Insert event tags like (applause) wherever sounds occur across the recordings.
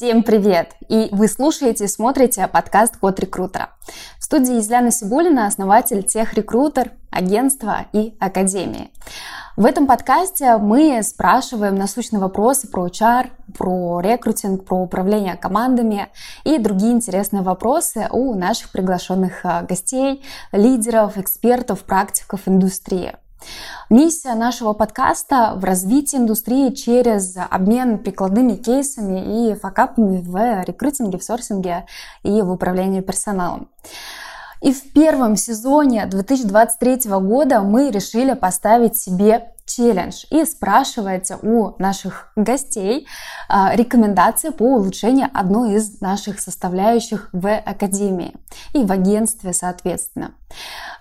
Всем привет! И вы слушаете и смотрите подкаст «Код рекрутера». В студии Изляна Сибулина, основатель тех рекрутер, агентства и академии. В этом подкасте мы спрашиваем насущные вопросы про HR, про рекрутинг, про управление командами и другие интересные вопросы у наших приглашенных а, гостей, лидеров, экспертов, практиков индустрии. Миссия нашего подкаста в развитии индустрии через обмен прикладными кейсами и факапами в рекрутинге, в сорсинге и в управлении персоналом. И в первом сезоне 2023 года мы решили поставить себе челлендж и спрашивать у наших гостей а, рекомендации по улучшению одной из наших составляющих в Академии и в агентстве, соответственно.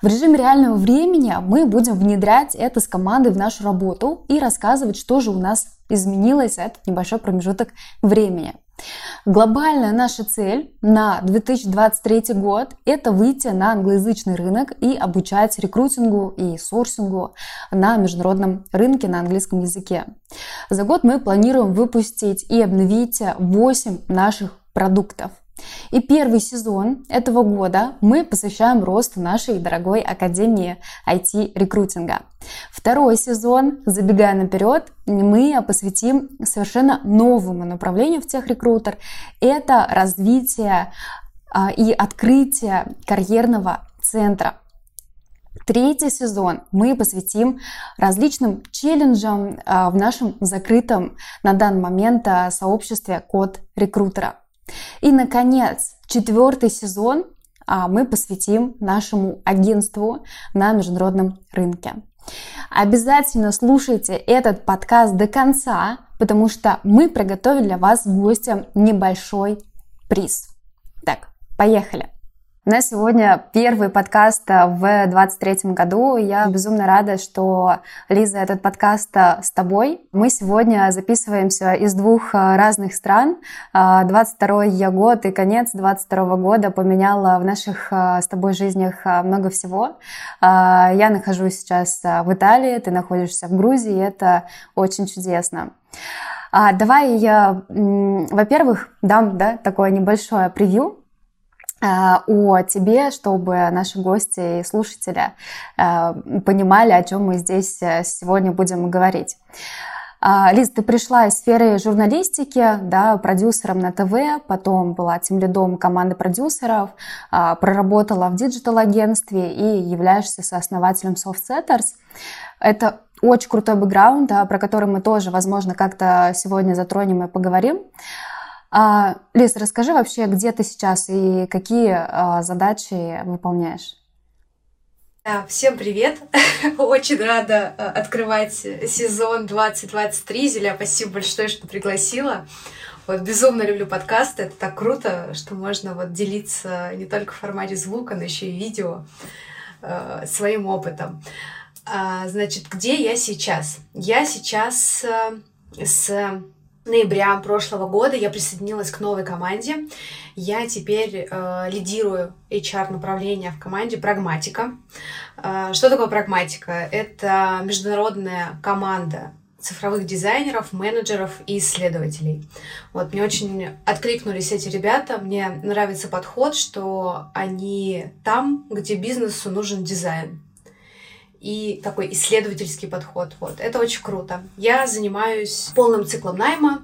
В режиме реального времени мы будем внедрять это с командой в нашу работу и рассказывать, что же у нас изменилось этот небольшой промежуток времени. Глобальная наша цель на 2023 год – это выйти на англоязычный рынок и обучать рекрутингу и сорсингу на международном рынке на английском языке. За год мы планируем выпустить и обновить 8 наших продуктов. И первый сезон этого года мы посвящаем росту нашей дорогой Академии IT-рекрутинга. Второй сезон, забегая наперед, мы посвятим совершенно новому направлению в техрекрутер. Это развитие а, и открытие карьерного центра. Третий сезон мы посвятим различным челленджам а, в нашем закрытом на данный момент а, сообществе код рекрутера. И, наконец, четвертый сезон а, мы посвятим нашему агентству на международном рынке. Обязательно слушайте этот подкаст до конца, потому что мы приготовили для вас гостям небольшой приз. Так, поехали! У нас сегодня первый подкаст э, в 23 году. Я безумно рада, что, Лиза, этот подкаст э, с тобой. Мы сегодня записываемся из двух э, разных стран. 22 год и конец 22 года поменяла в наших с тобой жизнях много всего. Я нахожусь сейчас в Италии, ты находишься в Грузии, и это очень чудесно. Давай я, во-первых, дам да, такое небольшое превью о тебе, чтобы наши гости и слушатели э, понимали, о чем мы здесь э, сегодня будем говорить. Лиз, ты пришла из сферы журналистики, да, продюсером на ТВ, потом была team lead ом команды продюсеров, проработала в digital-агентстве и являешься сооснователем SoftSetters. Это очень крутой бэкграунд, про который мы тоже, возможно, как-то сегодня затронем и поговорим. А, Лиз, расскажи вообще, где ты сейчас и какие а, задачи выполняешь? Всем привет! (laughs) Очень рада а, открывать сезон 2023. Зеля, спасибо большое, что пригласила. Вот безумно люблю подкасты. Это так круто, что можно вот делиться не только в формате звука, но еще и видео э, своим опытом. А, значит, где я сейчас? Я сейчас э, с ноября прошлого года я присоединилась к новой команде. Я теперь э, лидирую HR-направление в команде «Прагматика». Э, что такое «Прагматика»? Это международная команда цифровых дизайнеров, менеджеров и исследователей. Вот, мне очень откликнулись эти ребята. Мне нравится подход, что они там, где бизнесу нужен дизайн и такой исследовательский подход. Вот. Это очень круто. Я занимаюсь полным циклом найма,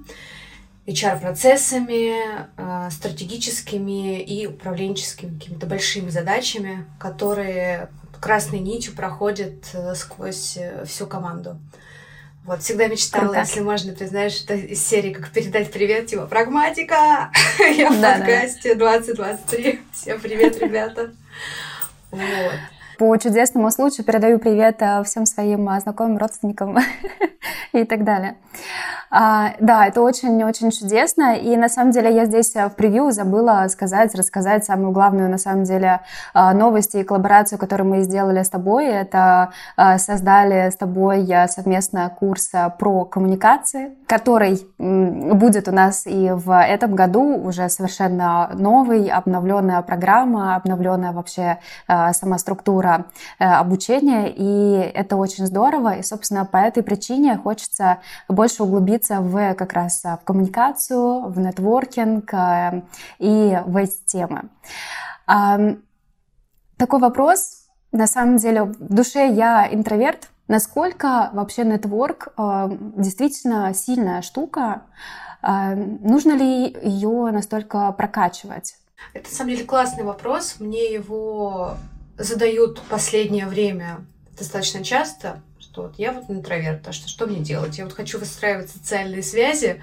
HR-процессами, э, стратегическими и управленческими какими-то большими задачами, которые красной нитью проходят э, сквозь э, всю команду. Вот, всегда мечтала, Круто. если можно, ты знаешь, это из серии «Как передать привет», типа «Прагматика!» (laughs) Я в подкасте 2023. Всем привет, ребята! (laughs) Вот. По чудесному случаю передаю привет э, всем своим э, знакомым, родственникам (laughs) и так далее. А, да, это очень-очень чудесно. И на самом деле я здесь э, в превью забыла сказать, рассказать самую главную на самом деле новость и коллаборацию, которую мы сделали с тобой. Это создали с тобой совместно курс про коммуникации, который будет у нас и в этом году уже совершенно новый, обновленная программа, обновленная вообще сама структура структура обучения, и это очень здорово, и, собственно, по этой причине хочется больше углубиться в как раз в коммуникацию, в нетворкинг и в эти темы. Такой вопрос. На самом деле, в душе я интроверт. Насколько вообще нетворк э, действительно сильная штука? Э, нужно ли ее настолько прокачивать? Это, на самом деле, классный вопрос. Мне его задают последнее время достаточно часто, что вот я вот интроверт, а что, что мне делать? Я вот хочу выстраивать социальные связи,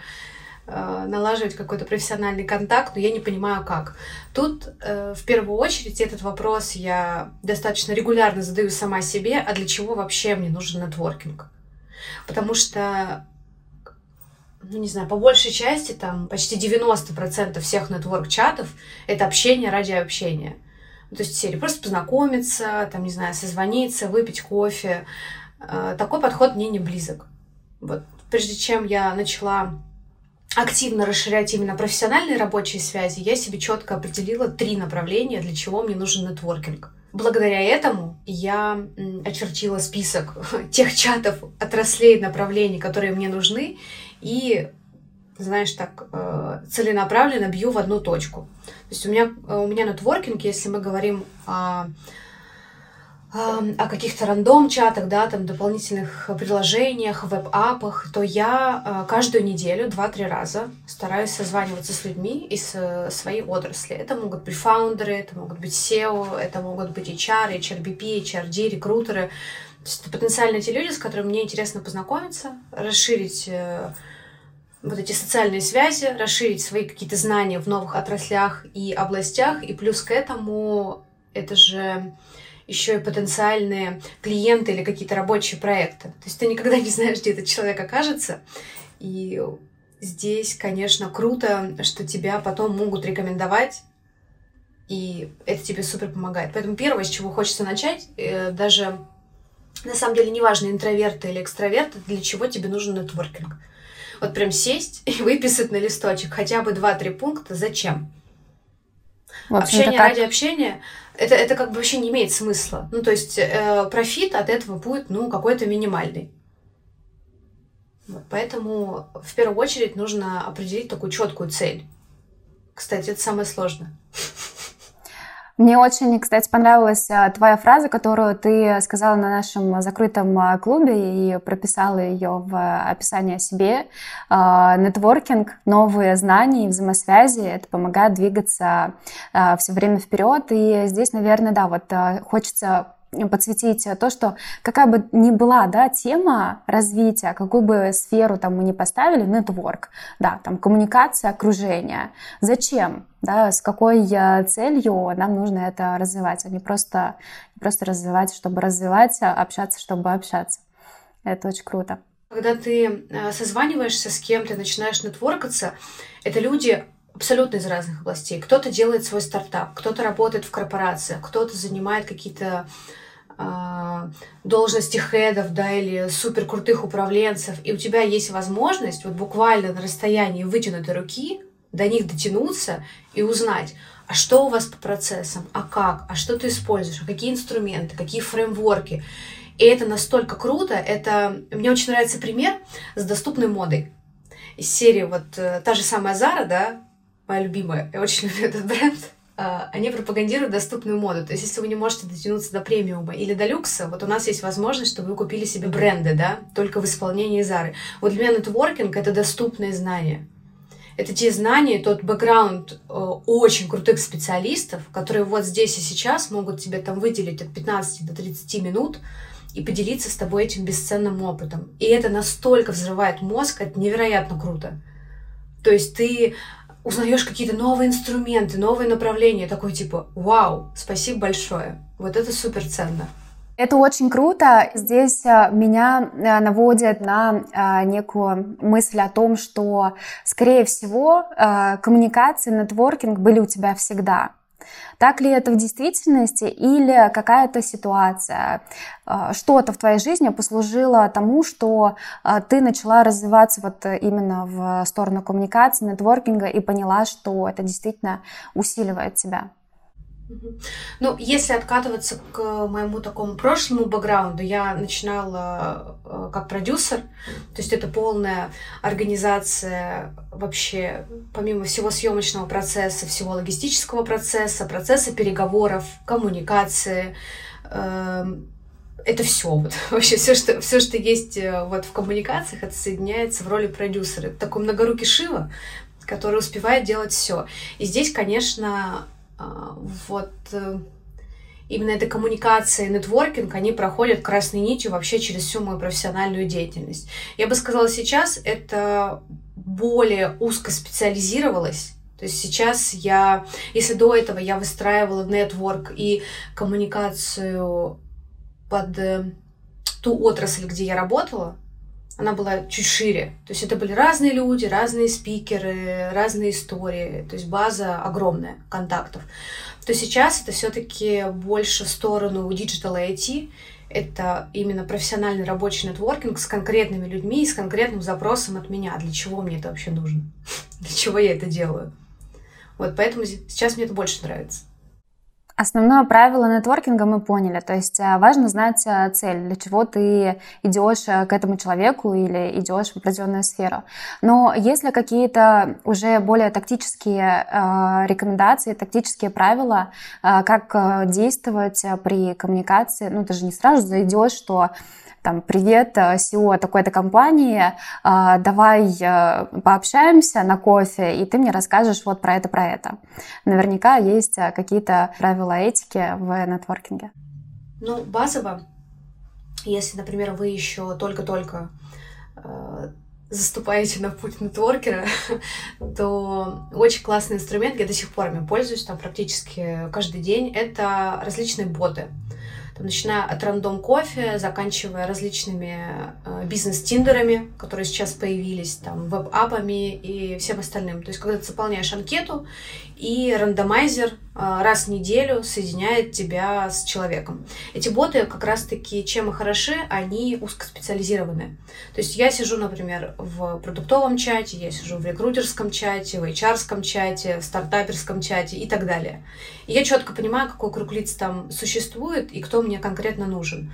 Э, налаживать какой-то профессиональный контакт, но я не понимаю как. Тут э, в первую очередь этот вопрос я достаточно регулярно задаю сама себе, а для чего вообще мне нужен нетворкинг? Потому что ну, не знаю, по большей части, там, почти 90% всех нетворк-чатов — это общение ради общения. Ну, то есть серии просто познакомиться, там, не знаю, созвониться, выпить кофе. Э, такой подход мне не близок. Вот прежде чем я начала активно расширять именно профессиональные рабочие связи, я себе четко определила три направления, для чего мне нужен нетворкинг. Благодаря этому я очертила список (laughs) тех чатов, отраслей, направлений, которые мне нужны, и, знаешь, так э, целенаправленно бью в одну точку. То есть у меня, э, у меня нетворкинг, если мы говорим о о каких-то рандом-чатах, да, там дополнительных приложениях, веб-апах, то я а, каждую неделю, два-три раза стараюсь созваниваться с людьми из э, своей отрасли. Это могут быть фаундеры, это могут быть SEO, это могут быть HR, HRBP, HRD, рекрутеры. То есть это потенциально те люди, с которыми мне интересно познакомиться, расширить э, вот эти социальные связи, расширить свои какие-то знания в новых отраслях и областях. И плюс к этому это же еще и потенциальные клиенты или какие-то рабочие проекты. То есть ты никогда не знаешь, где этот человек окажется. И здесь, конечно, круто, что тебя потом могут рекомендовать, и это тебе супер помогает. Поэтому первое, с чего хочется начать, э, даже на самом деле неважно, интроверты или экстраверты, для чего тебе нужен нетворкинг. Вот прям сесть и выписать на листочек хотя бы 2-3 пункта, зачем. Общение как... ради общения это, это как бы вообще не имеет смысла. Ну, то есть э, профит от этого будет, ну, какой-то минимальный. Вот, поэтому в первую очередь нужно определить такую четкую цель. Кстати, это самое сложное. Мне очень, кстати, понравилась а, твоя фраза, которую ты сказала на нашем закрытом а, клубе и прописала ее в описании о себе. А, нетворкинг, новые знания и взаимосвязи, это помогает двигаться все время вперед. И здесь, наверное, да, вот хочется подсветить то, что какая бы ни была да, тема развития, какую бы сферу там мы ни поставили, нетворк, да, там коммуникация, окружение. Зачем? Да, с какой э, целью нам нужно это развивать, а не просто, не просто развивать, чтобы развивать, а общаться, чтобы общаться. Это очень круто. Когда ты э, созваниваешься с кем-то, начинаешь нетворкаться, это люди абсолютно из разных областей. Кто-то делает свой стартап, кто-то работает в корпорациях, кто-то занимает какие-то должности хедов, да, или супер крутых управленцев, и у тебя есть возможность вот буквально на расстоянии вытянутой руки до них дотянуться и узнать, а что у вас по процессам, а как, а что ты используешь, а какие инструменты, какие фреймворки. И это настолько круто, это... Мне очень нравится пример с доступной модой. Из серии вот э, та же самая Зара, да, моя любимая, я очень люблю этот бренд, а, они пропагандируют доступную моду. То есть, если вы не можете дотянуться до премиума или до люкса, вот у нас есть возможность, чтобы вы купили себе бренды, да, только в исполнении Зары. Вот для меня нетворкинг — это доступные знания. Это те знания, тот бэкграунд э, очень крутых специалистов, которые вот здесь и сейчас могут тебе там выделить от 15 до 30 минут и поделиться с тобой этим бесценным опытом. И это настолько взрывает мозг, это невероятно круто. То есть ты узнаешь какие-то новые инструменты, новые направления, такой типа, вау, спасибо большое. Вот это супер ценно. Это очень круто. Здесь э, меня э, наводит на э, некую мысль о том, что, скорее всего, коммуникации, нетворкинг были у тебя всегда. Так ли это в действительности или какая-то ситуация, а, что-то в твоей жизни послужило тому, что а, ты начала развиваться вот именно в сторону коммуникации, нетворкинга и поняла, что это действительно усиливает тебя? Ну, если откатываться к моему такому прошлому бэкграунду, я начинала э, как продюсер, то есть это полная организация вообще, помимо всего съемочного процесса, всего логистического процесса, процесса переговоров, коммуникации, эм, это все, вот, (laughs) вообще все что, все, что есть э, вот в коммуникациях, это соединяется в роли продюсера. Это такой многорукий Шива, который успевает делать все. И здесь, конечно, вот э, именно эта коммуникация и нетворкинг, они проходят красной нитью вообще через всю мою профессиональную деятельность. Я бы сказала, сейчас это более узко специализировалось, то есть сейчас я, если до этого я выстраивала нетворк и коммуникацию под э, ту отрасль, где я работала, она была чуть шире. То есть это были разные люди, разные спикеры, разные истории. То есть база огромная контактов. То сейчас это все-таки больше в сторону Digital IT. Это именно профессиональный рабочий нетворкинг с конкретными людьми и с конкретным запросом от меня. Для чего мне это вообще нужно? (laughs) Для чего я это делаю? Вот поэтому сейчас мне это больше нравится. Основное правило нетворкинга мы поняли, то есть э, важно знать э, цель, для чего ты идешь э, к этому человеку или идешь в определенную сферу. Но есть ли какие-то уже более тактические рекомендации, тактические правила, как действовать при коммуникации? Ну, ты же не сразу зайдешь, что там, привет, SEO такой-то компании, а, давай э, пообщаемся на кофе, и ты мне расскажешь вот про это, про это. Наверняка есть э, какие-то правила этики в нетворкинге. Ну, базово, если, например, вы еще только-только э, заступаете на путь нетворкера, (laughs) то очень классный инструмент, я до сих пор им пользуюсь там практически каждый день, это различные боты начиная от рандом кофе, заканчивая различными э, бизнес-тиндерами, которые сейчас появились, там, веб-апами и всем остальным. То есть, когда ты заполняешь анкету, и рандомайзер э, раз в неделю соединяет тебя с человеком. Эти боты как раз-таки чем и хороши, они узкоспециализированы. То есть я сижу, например, в продуктовом чате, я сижу в рекрутерском чате, в hr чате, в стартаперском чате и так далее. И я четко понимаю, какой круг лиц там существует и кто мне конкретно нужен.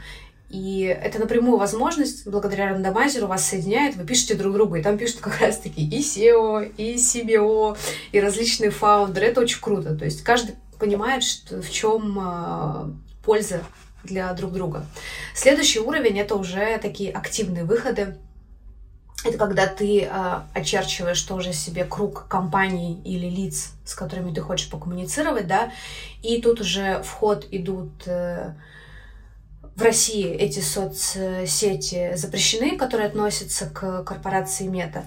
И это напрямую возможность, благодаря рандомайзеру вас соединяет, вы пишете друг другу, и там пишут как раз-таки и SEO, и CBO, и различные фаундеры. Это очень круто. То есть каждый понимает, что, в чем э, польза для друг друга. Следующий уровень — это уже такие активные выходы. Это когда ты э, очерчиваешь тоже себе круг компаний или лиц, с которыми ты хочешь покоммуницировать, да, и тут уже в ход идут э, в России эти соцсети запрещены, которые относятся к корпорации Мета.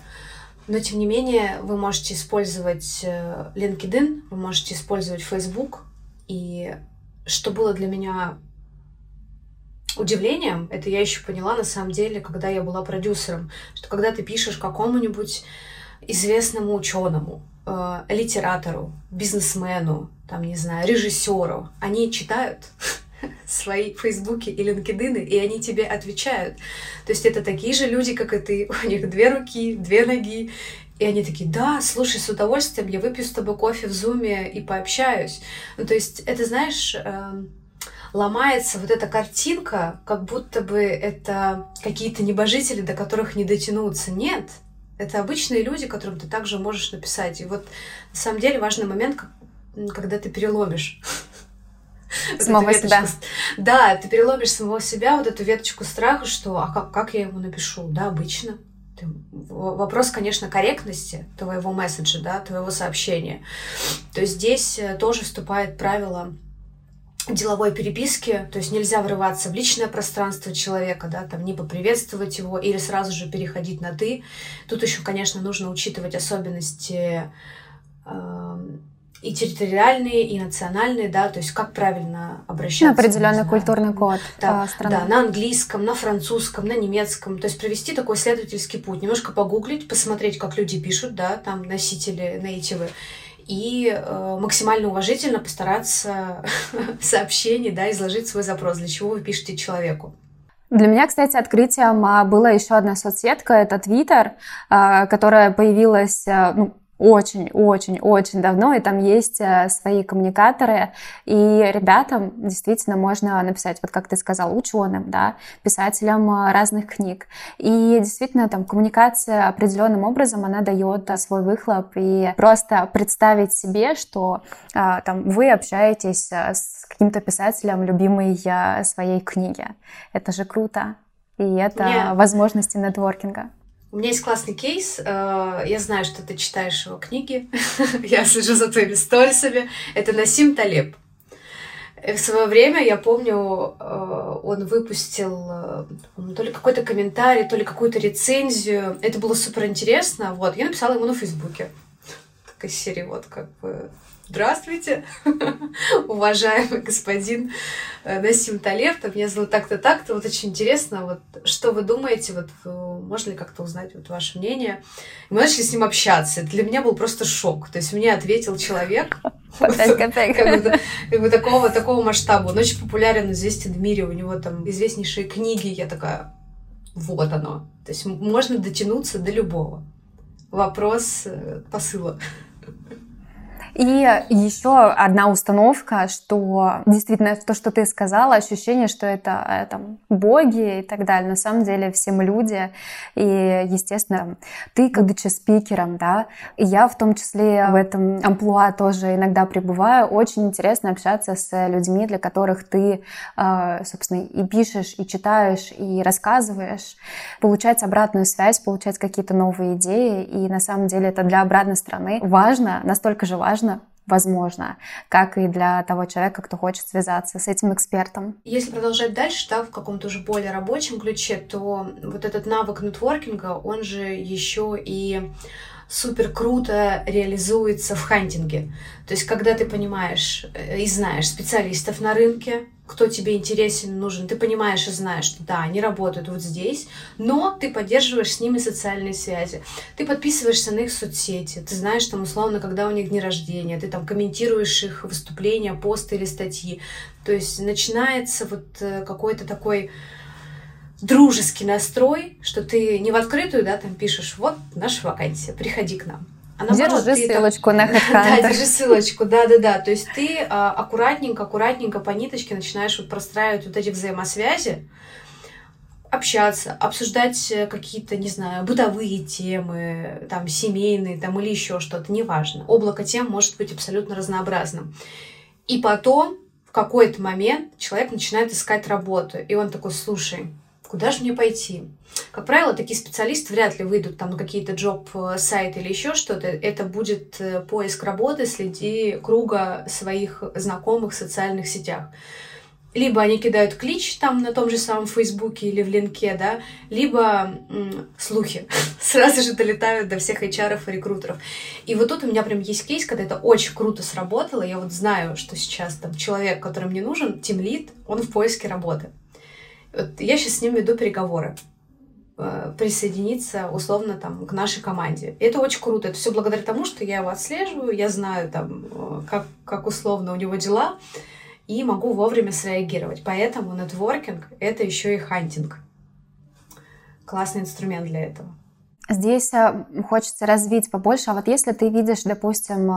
Но, тем не менее, вы можете использовать э, LinkedIn, вы можете использовать Facebook. И что было для меня удивлением, это я еще поняла на самом деле, когда я была продюсером, что когда ты пишешь какому-нибудь известному ученому, э, литератору, бизнесмену, там, не знаю, режиссеру, они читают свои фейсбуки и линкедины, и они тебе отвечают. То есть это такие же люди, как и ты, (laughs) у них две руки, две ноги, и они такие, да, слушай, с удовольствием, я выпью с тобой кофе в зуме и пообщаюсь. Ну, то есть это, знаешь, э, ломается вот эта картинка, как будто бы это какие-то небожители, до которых не дотянуться. Нет, это обычные люди, которым ты также можешь написать. И вот на самом деле важный момент, когда ты переломишь (laughs) Самого себя. Да, ты переломишь самого себя, вот эту веточку страха, что а как, как я ему напишу? Да, обычно. Вопрос, конечно, корректности твоего месседжа, да, твоего сообщения. То есть здесь э, тоже вступает правило деловой переписки, то есть нельзя врываться в личное пространство человека, да, там не поприветствовать его или сразу же переходить на ты. Тут еще, конечно, нужно учитывать особенности э, и территориальные, и национальные, да, то есть как правильно обращаться. На определенный культурный код да, страны. Да, на английском, на французском, на немецком, то есть провести такой исследовательский путь, немножко погуглить, посмотреть, как люди пишут, да, там носители, нейтивы, и э, максимально уважительно постараться (laughs) в сообщении, да, изложить свой запрос, для чего вы пишете человеку. Для меня, кстати, открытием а, была еще одна соцсетка, это Twitter, а, которая появилась, а, ну, очень-очень-очень давно, и там есть э, свои коммуникаторы, и ребятам действительно можно написать, вот как ты сказал, ученым, да, писателям э, разных книг. И действительно там коммуникация определенным образом, она дает э, свой выхлоп, и просто представить себе, что там вы общаетесь с каким-то писателем любимой своей книги. Это же круто. И это Мне... возможности нетворкинга. У меня есть классный кейс. Э, я знаю, что ты читаешь его книги. (laughs) Я слежу за твоими сторисами. Это Насим Талеб. В свое время, я помню, э, он выпустил э, то ли какой-то комментарий, то ли какую-то рецензию. Это было супер интересно. Вот, я написала ему на Фейсбуке. Такая серия, вот как бы Здравствуйте, (laughs) уважаемый господин э, Насим Талев, там меня зовут так-то, так-то. Вот очень интересно, вот что вы думаете, вот можно ли как-то узнать вот ваше мнение? И мы начали с ним общаться. Для меня был просто шок. То есть мне ответил человек, (laughs) как бы такого, такого масштаба. Он очень популярен, известен в мире, у него там известнейшие книги. Я такая, вот оно. То есть можно дотянуться до любого. Вопрос э, посыла. И еще одна установка, что действительно то, что ты сказала, ощущение, что это э, там, боги и так далее. На самом деле все мы люди. И, естественно, ты, будучи спикером, да, и я в том числе в этом амплуа тоже иногда пребываю, очень интересно общаться с людьми, для которых ты, э, собственно, и пишешь, и читаешь, и рассказываешь, получать обратную связь, получать какие-то новые идеи. И на самом деле это для обратной стороны важно, настолько же важно, важно, возможно, как и для того человека, кто хочет связаться с этим экспертом. Если продолжать дальше, да, в каком-то уже более рабочем ключе, то вот этот навык нетворкинга, он же еще и супер круто реализуется в хантинге. То есть, когда ты понимаешь э, и знаешь специалистов на рынке, кто тебе интересен, нужен, ты понимаешь и знаешь, что да, они работают вот здесь, но ты поддерживаешь с ними социальные связи. Ты подписываешься на их соцсети, ты знаешь там условно, когда у них дни рождения, ты там комментируешь их выступления, посты или статьи. То есть начинается вот э, какой-то такой дружеский настрой, что ты не в открытую, да, там пишешь, вот наша вакансия, приходи к нам. А наоборот, держи ссылочку там... на HeadHunter. (laughs) Да, держи ссылочку, да-да-да. То есть ты а, аккуратненько, аккуратненько по ниточке начинаешь вот простраивать вот эти взаимосвязи, общаться, обсуждать э, какие-то, не знаю, бытовые темы, там, семейные, там, или еще что-то, неважно. Облако тем может быть абсолютно разнообразным. И потом, в какой-то момент, человек начинает искать работу, и он такой, слушай, куда же мне пойти? Как правило, такие специалисты вряд ли выйдут там на какие-то джоб-сайты или еще что-то. Это будет э, поиск работы среди круга своих знакомых в социальных сетях. Либо они кидают клич там на том же самом Фейсбуке или в Линке, да, либо м, слухи (laughs) сразу же долетают до всех HR и рекрутеров. И вот тут у меня прям есть кейс, когда это очень круто сработало. Я вот знаю, что сейчас там человек, который мне нужен, тимлит, он в поиске работы. Вот я сейчас с ним веду переговоры э, присоединиться условно там к нашей команде. Это очень круто. Это все благодаря тому, что я его отслеживаю, я знаю там, э, как, как условно у него дела, и могу вовремя среагировать. Поэтому нетворкинг — это еще и хантинг. Классный инструмент для этого. Здесь э, хочется развить побольше. А вот если ты видишь, допустим,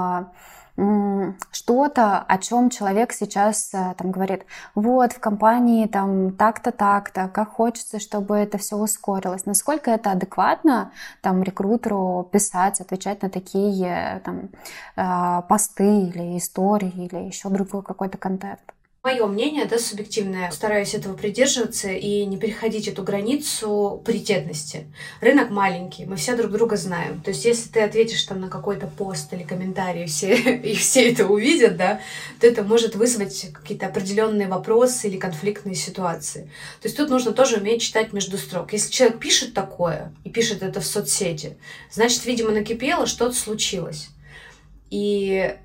что-то, о чем человек сейчас э, там говорит, вот в компании там так-то, так-то, как хочется, чтобы это все ускорилось. Насколько это адекватно там рекрутеру писать, отвечать на такие там э, посты или истории или еще другой какой-то контент? Мое мнение, да, субъективное, стараюсь этого придерживаться и не переходить эту границу паритетности. Рынок маленький, мы все друг друга знаем. То есть, если ты ответишь там на какой-то пост или комментарий, все, (laughs) и все это увидят, да, то это может вызвать какие-то определенные вопросы или конфликтные ситуации. То есть, тут нужно тоже уметь читать между строк. Если человек пишет такое и пишет это в соцсети, значит, видимо, накипело, что-то случилось. И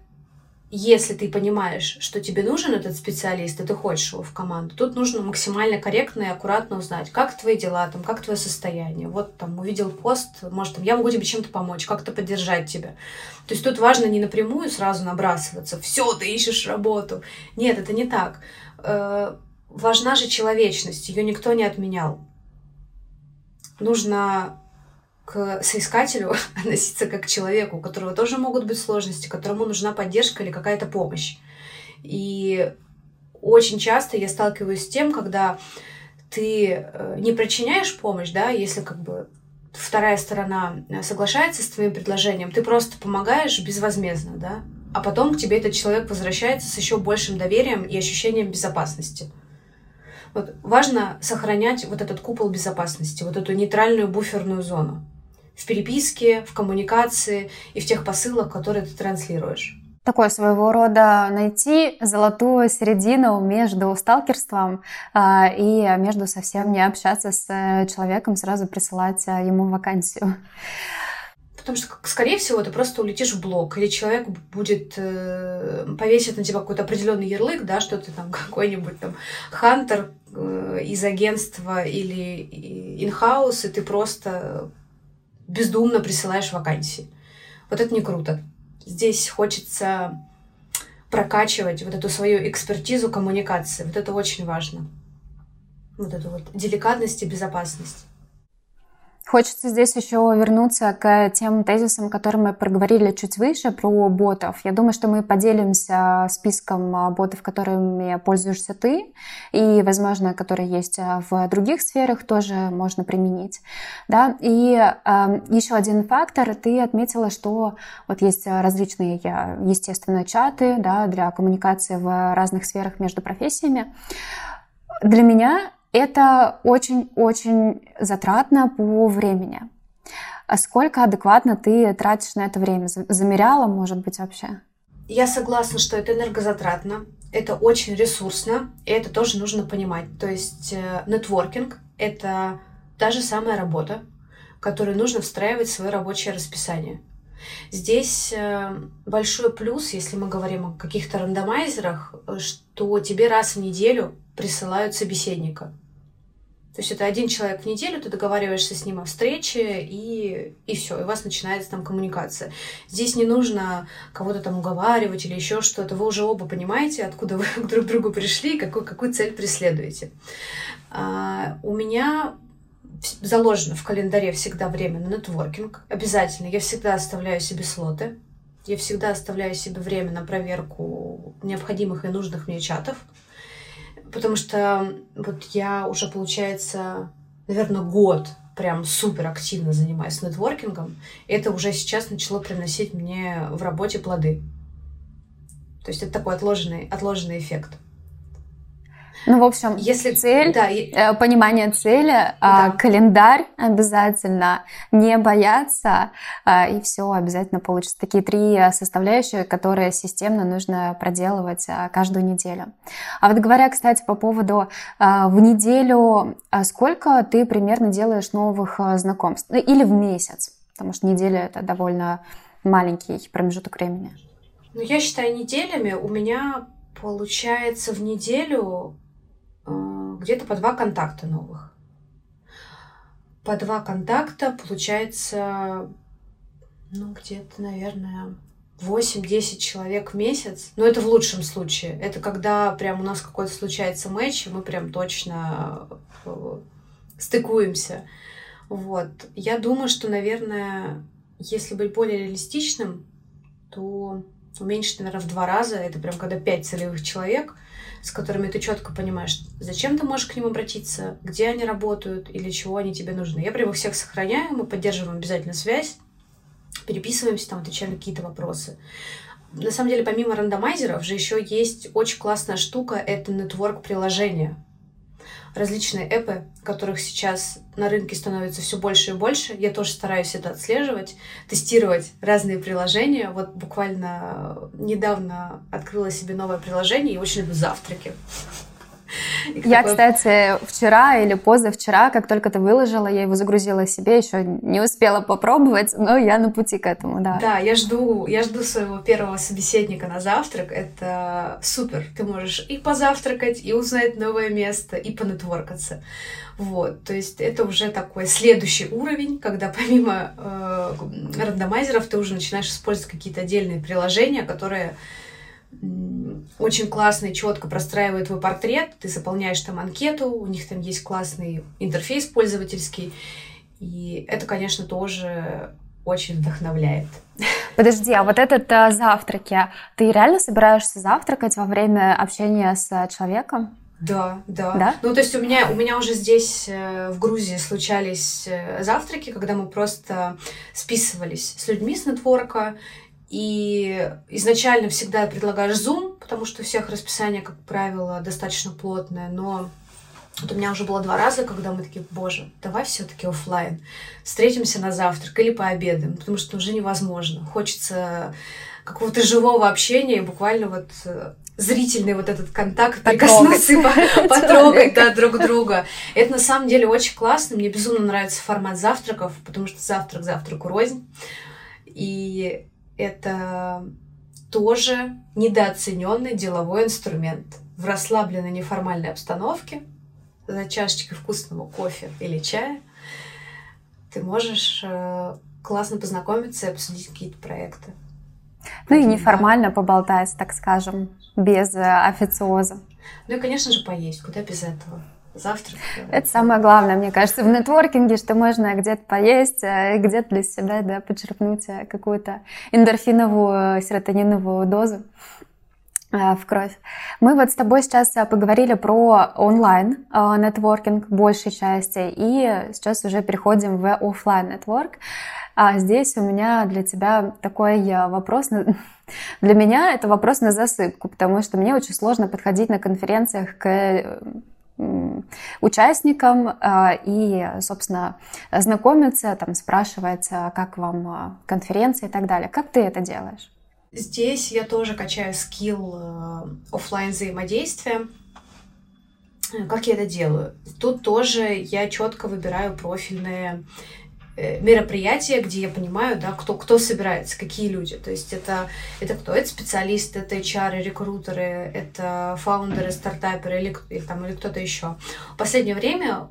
если ты понимаешь, что тебе нужен этот специалист, и ты хочешь его в команду, тут нужно максимально корректно и аккуратно узнать, как твои дела, там, как твое состояние. Вот там увидел пост, может, там, я могу тебе чем-то помочь, как-то поддержать тебя. То есть тут важно не напрямую сразу набрасываться, все, ты ищешь работу. Нет, это не так. Э, важна же человечность, ее никто не отменял. Нужно к соискателю (laughs) относиться как к человеку, у которого тоже могут быть сложности, которому нужна поддержка или какая-то помощь. И очень часто я сталкиваюсь с тем, когда ты э, не причиняешь помощь, да, если как бы вторая сторона соглашается с твоим предложением, ты просто помогаешь безвозмездно, да, а потом к тебе этот человек возвращается с еще большим доверием и ощущением безопасности. Вот важно сохранять вот этот купол безопасности, вот эту нейтральную буферную зону в переписке, в коммуникации и в тех посылах, которые ты транслируешь такое своего рода найти золотую середину между сталкерством э, и между совсем не общаться с человеком, сразу присылать а, ему вакансию. Потому что, скорее всего, ты просто улетишь в блок, или человек будет э, повесить на тебя какой-то определенный ярлык, да, что ты там (laughs) какой-нибудь там хантер э, из агентства или инхаус, и ты просто бездумно присылаешь вакансии. Вот это не круто. Здесь хочется прокачивать вот эту свою экспертизу коммуникации. Вот это очень важно. Вот эту вот деликатность и безопасность. Хочется здесь еще вернуться к тем тезисам, которые мы проговорили чуть выше про ботов. Я думаю, что мы поделимся списком а, ботов, которыми пользуешься ты, и, возможно, которые есть а, в других сферах, тоже можно применить. Да? И э, еще один фактор, ты отметила, что вот есть различные, естественно, чаты да, для коммуникации в разных сферах между профессиями. Для меня это очень-очень затратно по времени. А сколько адекватно ты тратишь на это время? Замеряла, может быть, вообще? Я согласна, что это энергозатратно, это очень ресурсно, и это тоже нужно понимать. То есть э, нетворкинг — это та же самая работа, которую нужно встраивать в свое рабочее расписание. Здесь э, большой плюс, если мы говорим о каких-то рандомайзерах, э, что тебе раз в неделю присылают собеседника. То есть это один человек в неделю, ты договариваешься с ним о встрече, и, и все, и у вас начинается там коммуникация. Здесь не нужно кого-то там уговаривать или еще что-то. Вы уже оба понимаете, откуда вы (laughs) друг к другу пришли и какую, какую цель преследуете. А, у меня заложено в календаре всегда время на нетворкинг. Обязательно. Я всегда оставляю себе слоты. Я всегда оставляю себе время на проверку необходимых и нужных мне чатов. Потому что вот я уже, получается, наверное, год прям супер активно занимаюсь нетворкингом. И это уже сейчас начало приносить мне в работе плоды. То есть это такой отложенный, отложенный эффект. Ну, в общем, если цель, да. Э, понимание цели, а, да. календарь обязательно, не бояться, а, и все обязательно получится. Такие три составляющие, которые системно нужно проделывать а, каждую неделю. А вот говоря, кстати, по поводу в неделю, сколько ты примерно делаешь новых знакомств? Ну, или в месяц? Потому что неделя это довольно маленький промежуток времени. Ну, я считаю неделями. У меня получается в неделю Э, где-то по два контакта новых. По два контакта получается, ну, где-то, наверное, 8-10 человек в месяц. Но это в лучшем случае. Это когда прям у нас какой-то случается матч, и мы прям точно э, стыкуемся. Вот. Я думаю, что, наверное, если быть более реалистичным, то уменьшить, наверное, в два раза. Это прям когда пять целевых человек — с которыми ты четко понимаешь, зачем ты можешь к ним обратиться, где они работают или чего они тебе нужны. Я прямо всех сохраняю, мы поддерживаем обязательно связь, переписываемся, там, отвечаем на какие-то вопросы. На самом деле, помимо рандомайзеров же еще есть очень классная штука, это нетворк приложения различные эпы, которых сейчас на рынке становится все больше и больше. Я тоже стараюсь это отслеживать, тестировать разные приложения. Вот буквально недавно открыла себе новое приложение и очень люблю завтраки. Я, кстати, вчера или позавчера, как только ты выложила, я его загрузила себе, еще не успела попробовать, но я на пути к этому, да. Да, я жду, я жду своего первого собеседника на завтрак. Это супер. Ты можешь и позавтракать, и узнать новое место, и понетворкаться. Вот, то есть это уже такой следующий уровень, когда помимо э, рандомайзеров ты уже начинаешь использовать какие-то отдельные приложения, которые очень классно и четко простраивает твой портрет, ты заполняешь там анкету, у них там есть классный интерфейс пользовательский, И это, конечно, тоже очень вдохновляет. Подожди, а вот этот а, завтраки, ты реально собираешься завтракать во время общения с человеком? Да, да, да. Ну, то есть у меня, у меня уже здесь, э, в Грузии, случались э, завтраки, когда мы просто списывались с людьми с нетворка, и изначально всегда предлагаешь Zoom, потому что у всех расписание, как правило, достаточно плотное, но вот у меня уже было два раза, когда мы такие, боже, давай все-таки офлайн, встретимся на завтрак или пообедаем, потому что уже невозможно. Хочется какого-то живого общения, буквально вот э, зрительный вот этот контакт, прикоснуться и (laughs) потрогать да, друг друга. Это на самом деле очень классно. Мне безумно нравится формат завтраков, потому что завтрак завтраку рознь. И это тоже недооцененный деловой инструмент. В расслабленной неформальной обстановке за чашечкой вкусного кофе или чая ты можешь э, классно познакомиться и обсудить какие-то проекты. Ну и неформально поболтать, так скажем, без э, официоза. Ну и, конечно же, поесть. Куда без этого? Завтрак. Это самое главное, мне кажется, в нетворкинге, что можно где-то поесть, э, где-то для себя да, почерпнуть какую-то эндорфиновую, серотониновую дозу. Э, в кровь. Мы вот с тобой сейчас э, поговорили про онлайн э, нетворкинг большей части, и сейчас уже переходим в офлайн нетворк. А здесь у меня для тебя такой вопрос. (laughs) Для меня это вопрос на засыпку, потому что мне очень сложно подходить на конференциях к участникам и, собственно, знакомиться, там, спрашивать, как вам конференция и так далее. Как ты это делаешь? Здесь я тоже качаю скилл э, офлайн взаимодействия. Э, как я это делаю? Тут тоже я четко выбираю профильные э, мероприятия, где я понимаю, да, кто, кто собирается, какие люди. То есть это, это кто? Это специалисты, это HR, рекрутеры, это фаундеры, стартаперы или, или, там, или кто-то еще. В последнее время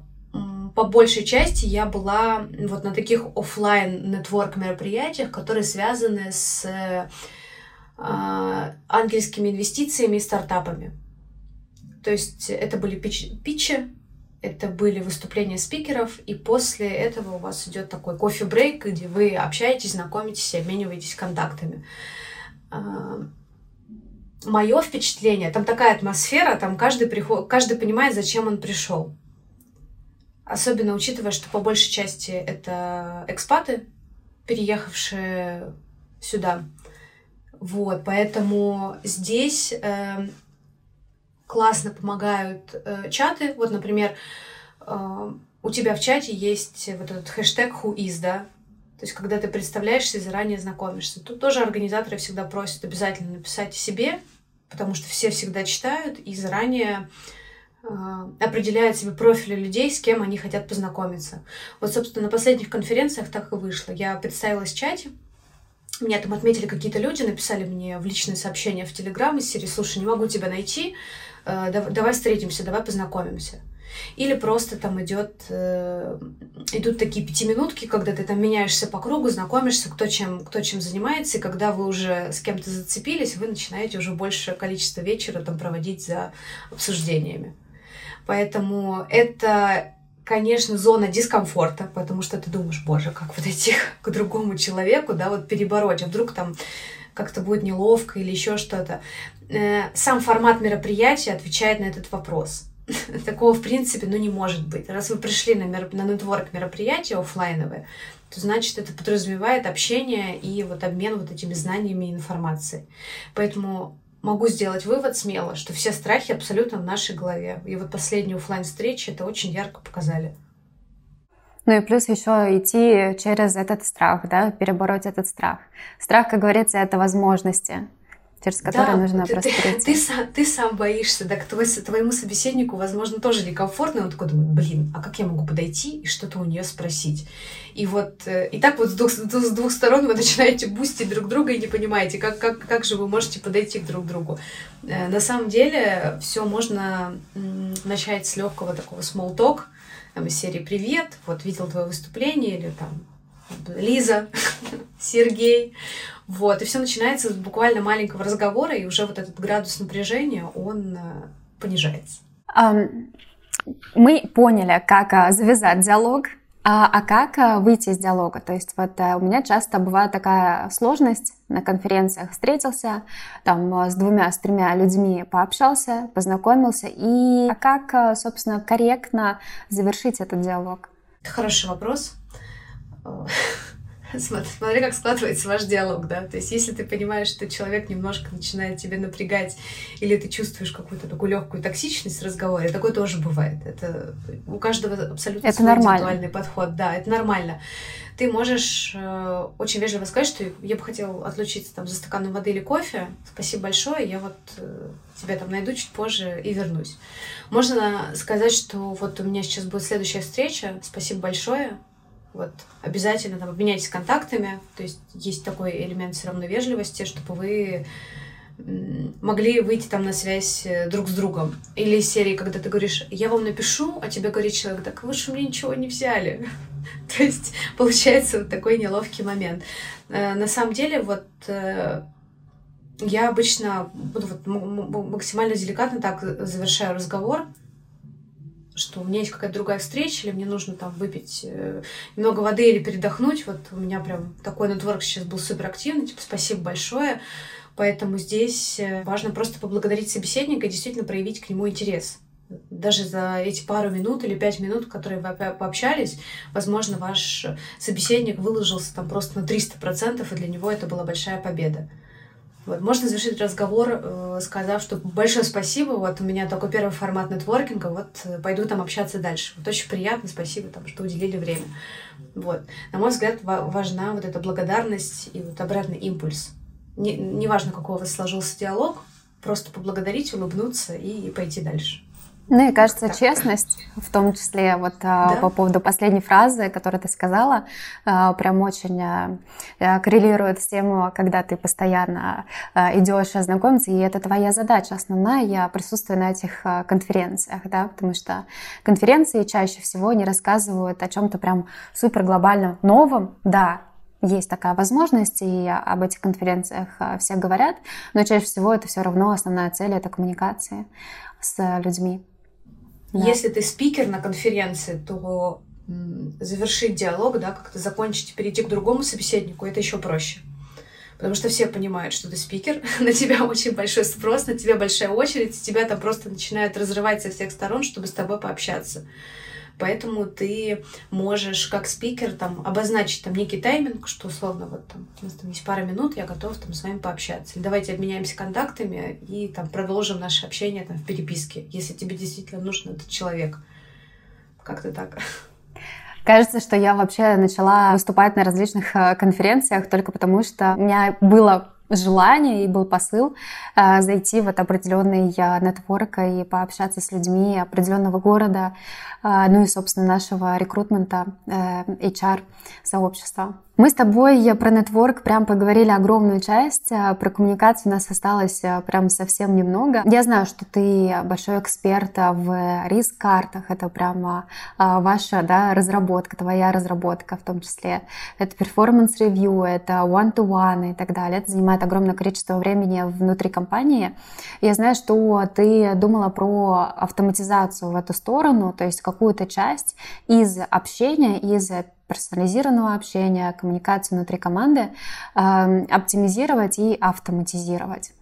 по большей части я была вот на таких офлайн нетворк мероприятиях, которые связаны с а, ангельскими инвестициями и стартапами. То есть это были пич, питчи, это были выступления спикеров, и после этого у вас идет такой кофе-брейк, где вы общаетесь, знакомитесь обмениваетесь контактами. А, Мое впечатление, там такая атмосфера, там каждый, приход, каждый понимает, зачем он пришел. Особенно учитывая, что по большей части это экспаты, переехавшие сюда. Вот, поэтому здесь э, классно помогают э, чаты. Вот, например, э, у тебя в чате есть вот этот хэштег who is, да? То есть, когда ты представляешься и заранее знакомишься. Тут тоже организаторы всегда просят обязательно написать себе, потому что все всегда читают и заранее э, определяют себе профили людей, с кем они хотят познакомиться. Вот, собственно, на последних конференциях так и вышло. Я представилась в чате, меня там отметили какие-то люди, написали мне в личное сообщение в Телеграм из серии «Слушай, не могу тебя найти, давай встретимся, давай познакомимся». Или просто там идет, э, идут такие пятиминутки, когда ты там меняешься по кругу, знакомишься, кто чем, кто чем занимается, и когда вы уже с кем-то зацепились, вы начинаете уже большее количество вечера там проводить за обсуждениями. Поэтому это конечно, зона дискомфорта, потому что ты думаешь, боже, как вот идти (laughs) к другому человеку, да, вот перебороть, а вдруг там как-то будет неловко или еще что-то. Э, сам формат мероприятия отвечает на этот вопрос. (laughs) Такого, в принципе, ну, не может быть. Раз вы пришли на, мер... на нетворк мероприятия офлайновые, то значит это подразумевает общение и вот обмен вот этими знаниями и информацией. Поэтому могу сделать вывод смело, что все страхи абсолютно в нашей голове. И вот последние офлайн встречи это очень ярко показали. Ну и плюс еще идти через этот страх, да, перебороть этот страх. Страх, как говорится, это возможности через которые да, нужно ты, просто ты, ты, сам, ты сам боишься, да, твой, твоему собеседнику, возможно, тоже некомфортно, он такой думает, блин, а как я могу подойти и что-то у нее спросить? И вот, э, и так вот с двух, с двух сторон вы начинаете бустить друг друга и не понимаете, как, как, как же вы можете подойти к друг другу. Э, на самом деле, все можно начать с легкого такого small talk, там, из серии «Привет», вот, видел твое выступление, или там Лиза, (laughs) Сергей. Вот, и все начинается с буквально маленького разговора, и уже вот этот градус напряжения, он э, понижается. Мы поняли, как а, завязать диалог, А, а как э, выйти из диалога? То есть вот э, у меня часто бывает такая сложность на конференциях. Встретился там э, с двумя, с тремя людьми, пообщался, познакомился. И как, собственно, корректно завершить этот диалог? Хороший вопрос. Смотри, как складывается ваш диалог, да. То есть, если ты понимаешь, что человек немножко начинает тебя напрягать, или ты чувствуешь какую-то такую легкую токсичность в разговоре, такое тоже бывает. Это у каждого абсолютно это свой нормально. индивидуальный подход. Да, это нормально. Ты можешь э, очень вежливо сказать, что я бы хотела отлучиться там за стаканом воды или кофе. Спасибо большое, я вот э, тебя там найду чуть позже и вернусь. Можно сказать, что вот у меня сейчас будет следующая встреча. Спасибо большое вот обязательно там обменяйтесь контактами, то есть есть такой элемент все равно вежливости, чтобы вы могли выйти там на связь э, друг с другом. Или из серии, когда ты говоришь, я вам напишу, а тебе говорит человек, так вы же мне ничего не взяли. (laughs) То есть получается вот такой неловкий момент. Э, на самом деле, вот э, я обычно буду вот максимально деликатно так завершаю разговор, что у меня есть какая-то другая встреча, или мне нужно там выпить э, немного воды или передохнуть. Вот у меня прям такой нетворк сейчас был супер активный, типа спасибо большое. Поэтому здесь э, важно просто поблагодарить собеседника и действительно проявить к нему интерес. Даже за эти пару минут или пять минут, которые вы пообщались, возможно, ваш собеседник выложился там просто на 300%, и для него это была большая победа. Вот, можно завершить разговор, э, сказав, что большое спасибо, вот у меня такой первый формат нетворкинга, вот э, пойду там общаться дальше. Вот очень приятно, спасибо, там, что уделили время. Вот. На мой взгляд, важна вот эта благодарность и вот обратный импульс. Не, неважно, какой у вас сложился диалог, просто поблагодарить, улыбнуться и, и пойти дальше. Ну и кажется, честность, в том числе вот а, да. по поводу последней фразы, которую ты сказала, а, прям очень а, коррелирует с тем, когда ты постоянно идешь знакомиться, и это твоя задача основная, я присутствую на этих конференциях, да, потому что конференции чаще всего не рассказывают о чем-то прям супер глобальном новом, да, есть такая возможность, и об этих конференциях все говорят, но чаще всего это все равно основная цель это коммуникации с людьми. Да. Если ты спикер на конференции, то завершить диалог, да, как-то закончить, перейти к другому собеседнику, это еще проще. Потому что все понимают, что ты спикер, (laughs) на тебя очень большой спрос, на тебя большая очередь, тебя там просто начинают разрывать со всех сторон, чтобы с тобой пообщаться. Поэтому ты можешь как спикер там обозначить там некий тайминг, что условно вот там у нас там есть пара минут, я готов там с вами пообщаться. Или давайте обменяемся контактами и там продолжим наше общение там в переписке, если тебе действительно нужен этот человек. Как-то так. Кажется, что я вообще начала выступать на различных э, конференциях только потому, что у меня было желание и был посыл э, зайти в этот определенный э, нетворк и пообщаться с людьми определенного города, э, ну и, собственно, нашего рекрутмента, э, HR-сообщества. Мы с тобой про нетворк прям поговорили огромную часть, про коммуникацию у нас осталось прям совсем немного. Я знаю, что ты большой эксперт в риск-картах, это прямо ваша да, разработка, твоя разработка в том числе. Это performance review, это one-to-one и так далее. Это занимает огромное количество времени внутри компании. Я знаю, что ты думала про автоматизацию в эту сторону, то есть какую-то часть из общения, из персонализированного общения, коммуникации внутри команды э, оптимизировать и автоматизировать.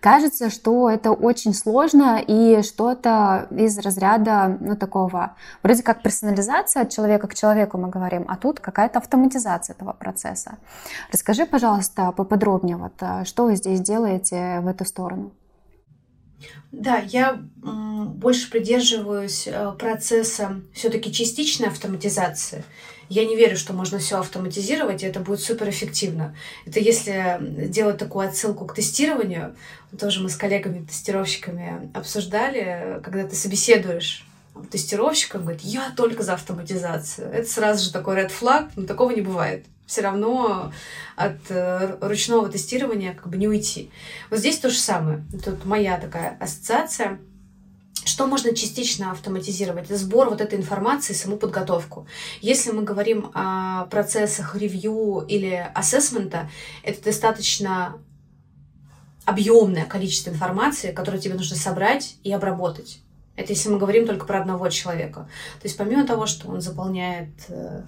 Кажется, что это очень сложно и что-то из разряда, ну, такого, вроде как персонализация от человека к человеку мы говорим, а тут какая-то автоматизация этого процесса. Расскажи, пожалуйста, поподробнее, вот, э, что вы здесь делаете в эту сторону. Да, я больше придерживаюсь э, процесса все-таки частичной автоматизации. Я не верю, что можно все автоматизировать, и это будет суперэффективно. Это если делать такую отсылку к тестированию, тоже мы с коллегами-тестировщиками обсуждали, когда ты собеседуешь тестировщика, он говорит, я только за автоматизацию. Это сразу же такой red flag, но такого не бывает. Все равно от э, ручного тестирования как бы не уйти. Вот здесь то же самое. Тут моя такая ассоциация. Что можно частично автоматизировать? Сбор вот этой информации, саму подготовку. Если мы говорим о процессах ревью или ассессмента, это достаточно объемное количество информации, которое тебе нужно собрать и обработать. Это если мы говорим только про одного человека. То есть помимо того, что он заполняет э,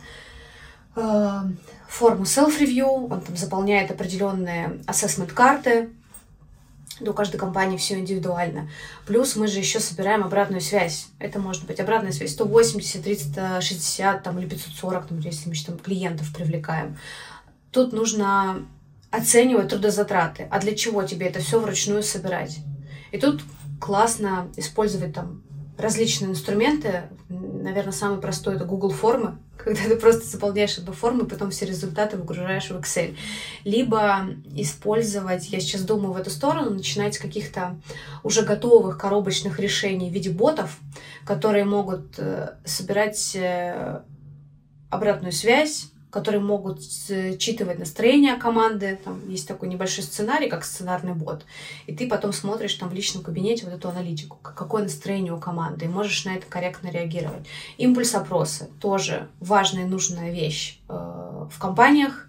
э, форму self-review, он там заполняет определенные assessment-карты, у каждой компании все индивидуально. Плюс мы же еще собираем обратную связь. Это может быть обратная связь 180, 360 там, или 540, там, если мы там клиентов привлекаем. Тут нужно оценивать трудозатраты. А для чего тебе это все вручную собирать? И тут классно использовать там различные инструменты. Наверное, самый простой это Google формы, (laughs) когда ты просто заполняешь одну форму и потом все результаты выгружаешь в Excel. Либо использовать, я сейчас думаю в эту сторону, начинать с каких-то уже готовых коробочных решений в виде ботов, которые могут э, собирать э, обратную связь, которые могут считывать настроение команды. Там есть такой небольшой сценарий, как сценарный бот. И ты потом смотришь там в личном кабинете вот эту аналитику, какое настроение у команды, и можешь на это корректно реагировать. Импульс опросы тоже важная и нужная вещь э, в компаниях.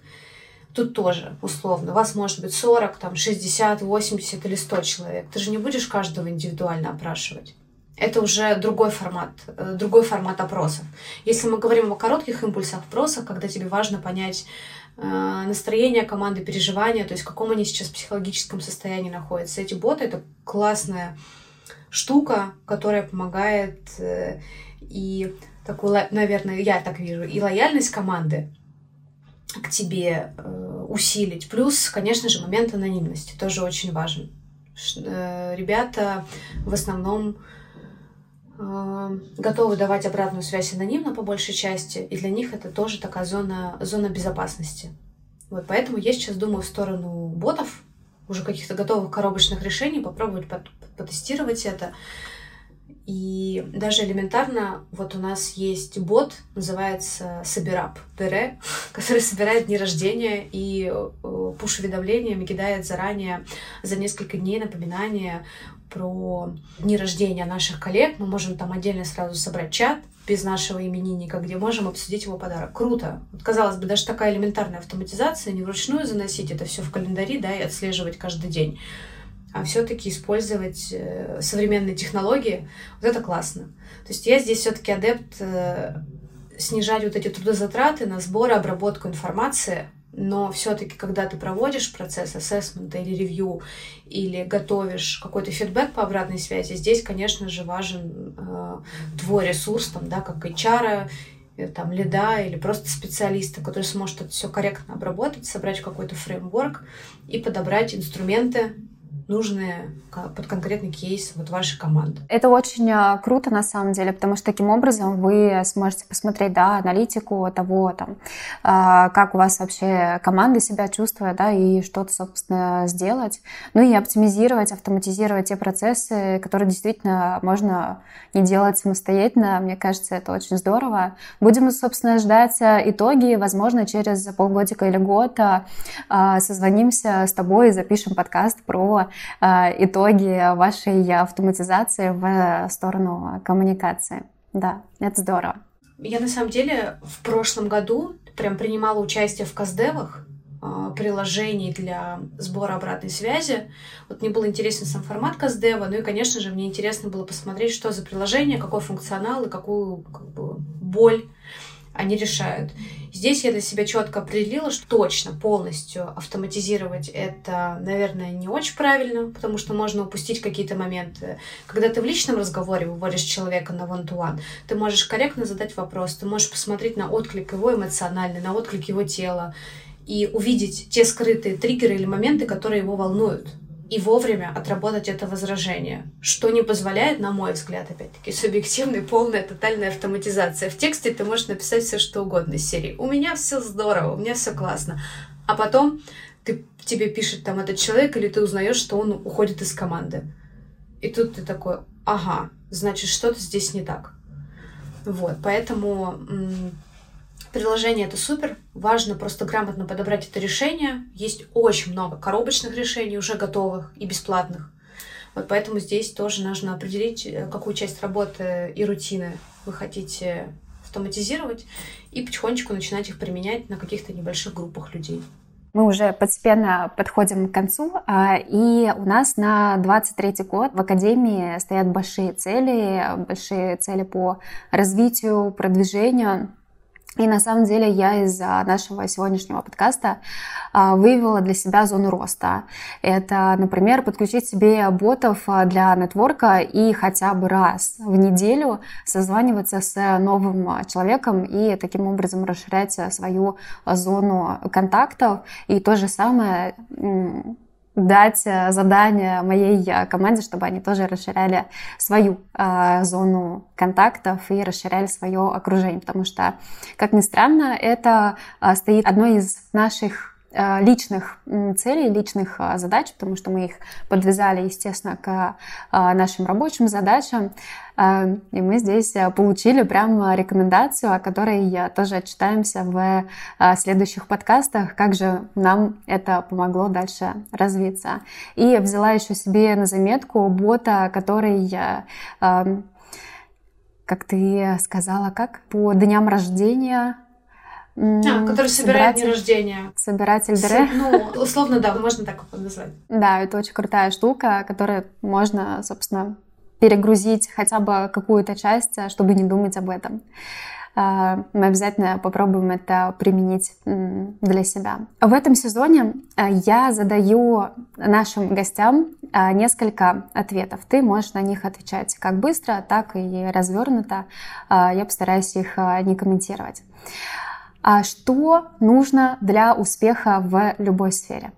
Тут тоже, условно, вас может быть 40, там, 60, 80 или 100 человек. Ты же не будешь каждого индивидуально опрашивать это уже другой формат, э, другой формат опросов. Если мы говорим о коротких импульсах опросах, когда тебе важно понять э, настроение команды, переживания, то есть в каком они сейчас психологическом состоянии находятся. Эти боты — это классная штука, которая помогает э, и такую, наверное, я так вижу, и лояльность команды к тебе усилить. Плюс, конечно же, момент анонимности тоже очень важен. Ребята в основном готовы давать обратную связь анонимно по большей части, и для них это тоже такая зона, зона безопасности. Вот поэтому я сейчас думаю в сторону ботов, уже каких-то готовых коробочных решений, попробовать потестировать это. И даже элементарно, вот у нас есть бот, называется Собирап ТР, (laughs) который собирает дни рождения и э, пуш-уведомлениями кидает заранее за несколько дней напоминания про дни рождения наших коллег. Мы можем там отдельно сразу собрать чат без нашего именинника, где можем обсудить его подарок. Круто. Вот, казалось бы, даже такая элементарная автоматизация, не вручную заносить это все в календари, да, и отслеживать каждый день, а все-таки использовать э, современные технологии, вот это классно. То есть я здесь все-таки адепт э, снижать вот эти трудозатраты на сбор и обработку информации, но все-таки, когда ты проводишь процесс ассессмента или ревью, или готовишь какой-то фидбэк по обратной связи, здесь, конечно же, важен э, твой ресурс, там, да, как HR, э, там, лида или просто специалиста, который сможет это все корректно обработать, собрать какой-то фреймворк и подобрать инструменты нужные под конкретный кейс вот вашей команды. Это очень а, круто на самом деле, потому что таким образом вы сможете посмотреть, да, аналитику того, там, а, как у вас вообще команда себя чувствует, да, и что-то, собственно, сделать. Ну и оптимизировать, автоматизировать те процессы, которые действительно можно не делать самостоятельно. Мне кажется, это очень здорово. Будем, собственно, ждать итоги. Возможно, через полгодика или год а, созвонимся с тобой и запишем подкаст про итоги вашей автоматизации в сторону коммуникации. Да, это здорово. Я на самом деле в прошлом году прям принимала участие в каздевах э, приложений для сбора обратной связи. Вот мне был интересен сам формат каздева, ну и, конечно же, мне интересно было посмотреть, что за приложение, какой функционал и какую как бы, боль они решают. Здесь я для себя четко определила, что точно полностью автоматизировать это, наверное, не очень правильно, потому что можно упустить какие-то моменты. Когда ты в личном разговоре выводишь человека на one-to-one, ты можешь корректно задать вопрос, ты можешь посмотреть на отклик его эмоциональный, на отклик его тела и увидеть те скрытые триггеры или моменты, которые его волнуют и вовремя отработать это возражение, что не позволяет, на мой взгляд, опять-таки, субъективная, полная, тотальная автоматизация. В тексте ты можешь написать все, что угодно из серии. У меня все здорово, у меня все классно. А потом ты, тебе пишет там этот человек, или ты узнаешь, что он уходит из команды. И тут ты такой, ага, значит, что-то здесь не так. Вот, поэтому Приложение это супер, важно просто грамотно подобрать это решение. Есть очень много коробочных решений, уже готовых и бесплатных. Вот поэтому здесь тоже нужно определить, э, какую часть работы и рутины вы хотите автоматизировать, и потихонечку начинать их применять на каких-то небольших группах людей. Мы уже постепенно подходим к концу, а, и у нас на 23 год в Академии стоят большие цели, большие цели по развитию, продвижению. И на самом деле я из нашего сегодняшнего подкаста а, выявила для себя зону роста. Это, например, подключить себе ботов а, для нетворка и хотя бы раз в неделю созваниваться с новым человеком и таким образом расширять свою зону контактов. И то же самое дать э, задание моей э, команде, чтобы они тоже расширяли свою э, зону контактов и расширяли свое окружение, потому что, как ни странно, это э, стоит одной из наших личных целей, личных э, задач, потому что мы их подвязали, естественно, к э, нашим рабочим задачам. И мы здесь получили прям рекомендацию, о которой тоже отчитаемся в следующих подкастах, как же нам это помогло дальше развиться. И взяла еще себе на заметку бота, который как ты сказала, как по дням рождения а, который собирает дни рождения. Собиратель ДР. (laughs) Ну, условно, да, можно так его назвать. Да, это очень крутая штука, которую можно, собственно, перегрузить хотя бы какую-то часть, чтобы не думать об этом. А, мы обязательно попробуем это применить для себя. В этом сезоне а, я задаю нашим гостям несколько ответов. Ты можешь на них отвечать как быстро, так и развернуто. Я постараюсь их не комментировать. А что нужно для успеха в любой сфере?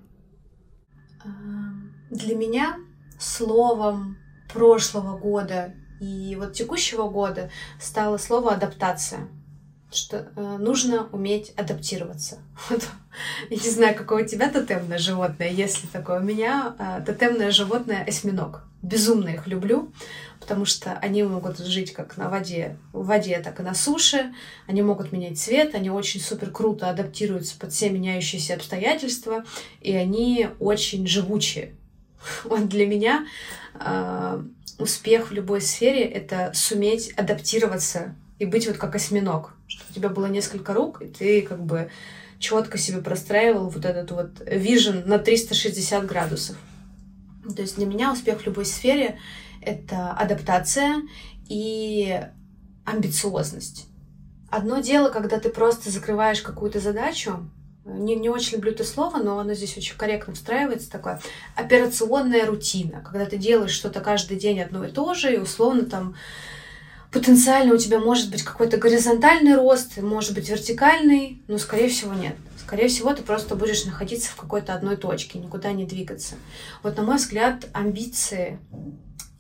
Для меня словом прошлого года и вот текущего года стало слово адаптация что э, нужно уметь адаптироваться. (laughs) Вот. Я не знаю, какое у тебя тотемное животное, если такое. У меня э, тотемное животное осьминог. Безумно их люблю, потому что они могут жить как на воде, в воде, так и на суше. Они могут менять цвет, они очень супер круто адаптируются под все меняющиеся обстоятельства, и они очень живучие. (laughs) Вот для меня э, успех в любой сфере — это суметь адаптироваться и быть вот как осьминог, что у тебя было несколько рук, и ты как бы четко себе простраивал вот этот вот вижен на 360 градусов. То есть для меня успех в любой сфере — это адаптация и амбициозность. Одно дело, когда ты просто закрываешь какую-то задачу, не, не очень люблю это слово, но оно здесь очень корректно встраивается, такое операционная рутина, когда ты делаешь что-то каждый день одно и то же, и условно там потенциально у тебя может быть какой-то горизонтальный рост, может быть вертикальный, но скорее всего нет. Скорее всего, ты просто будешь находиться в какой-то одной точке, никуда не двигаться. Вот, на мой взгляд, амбиции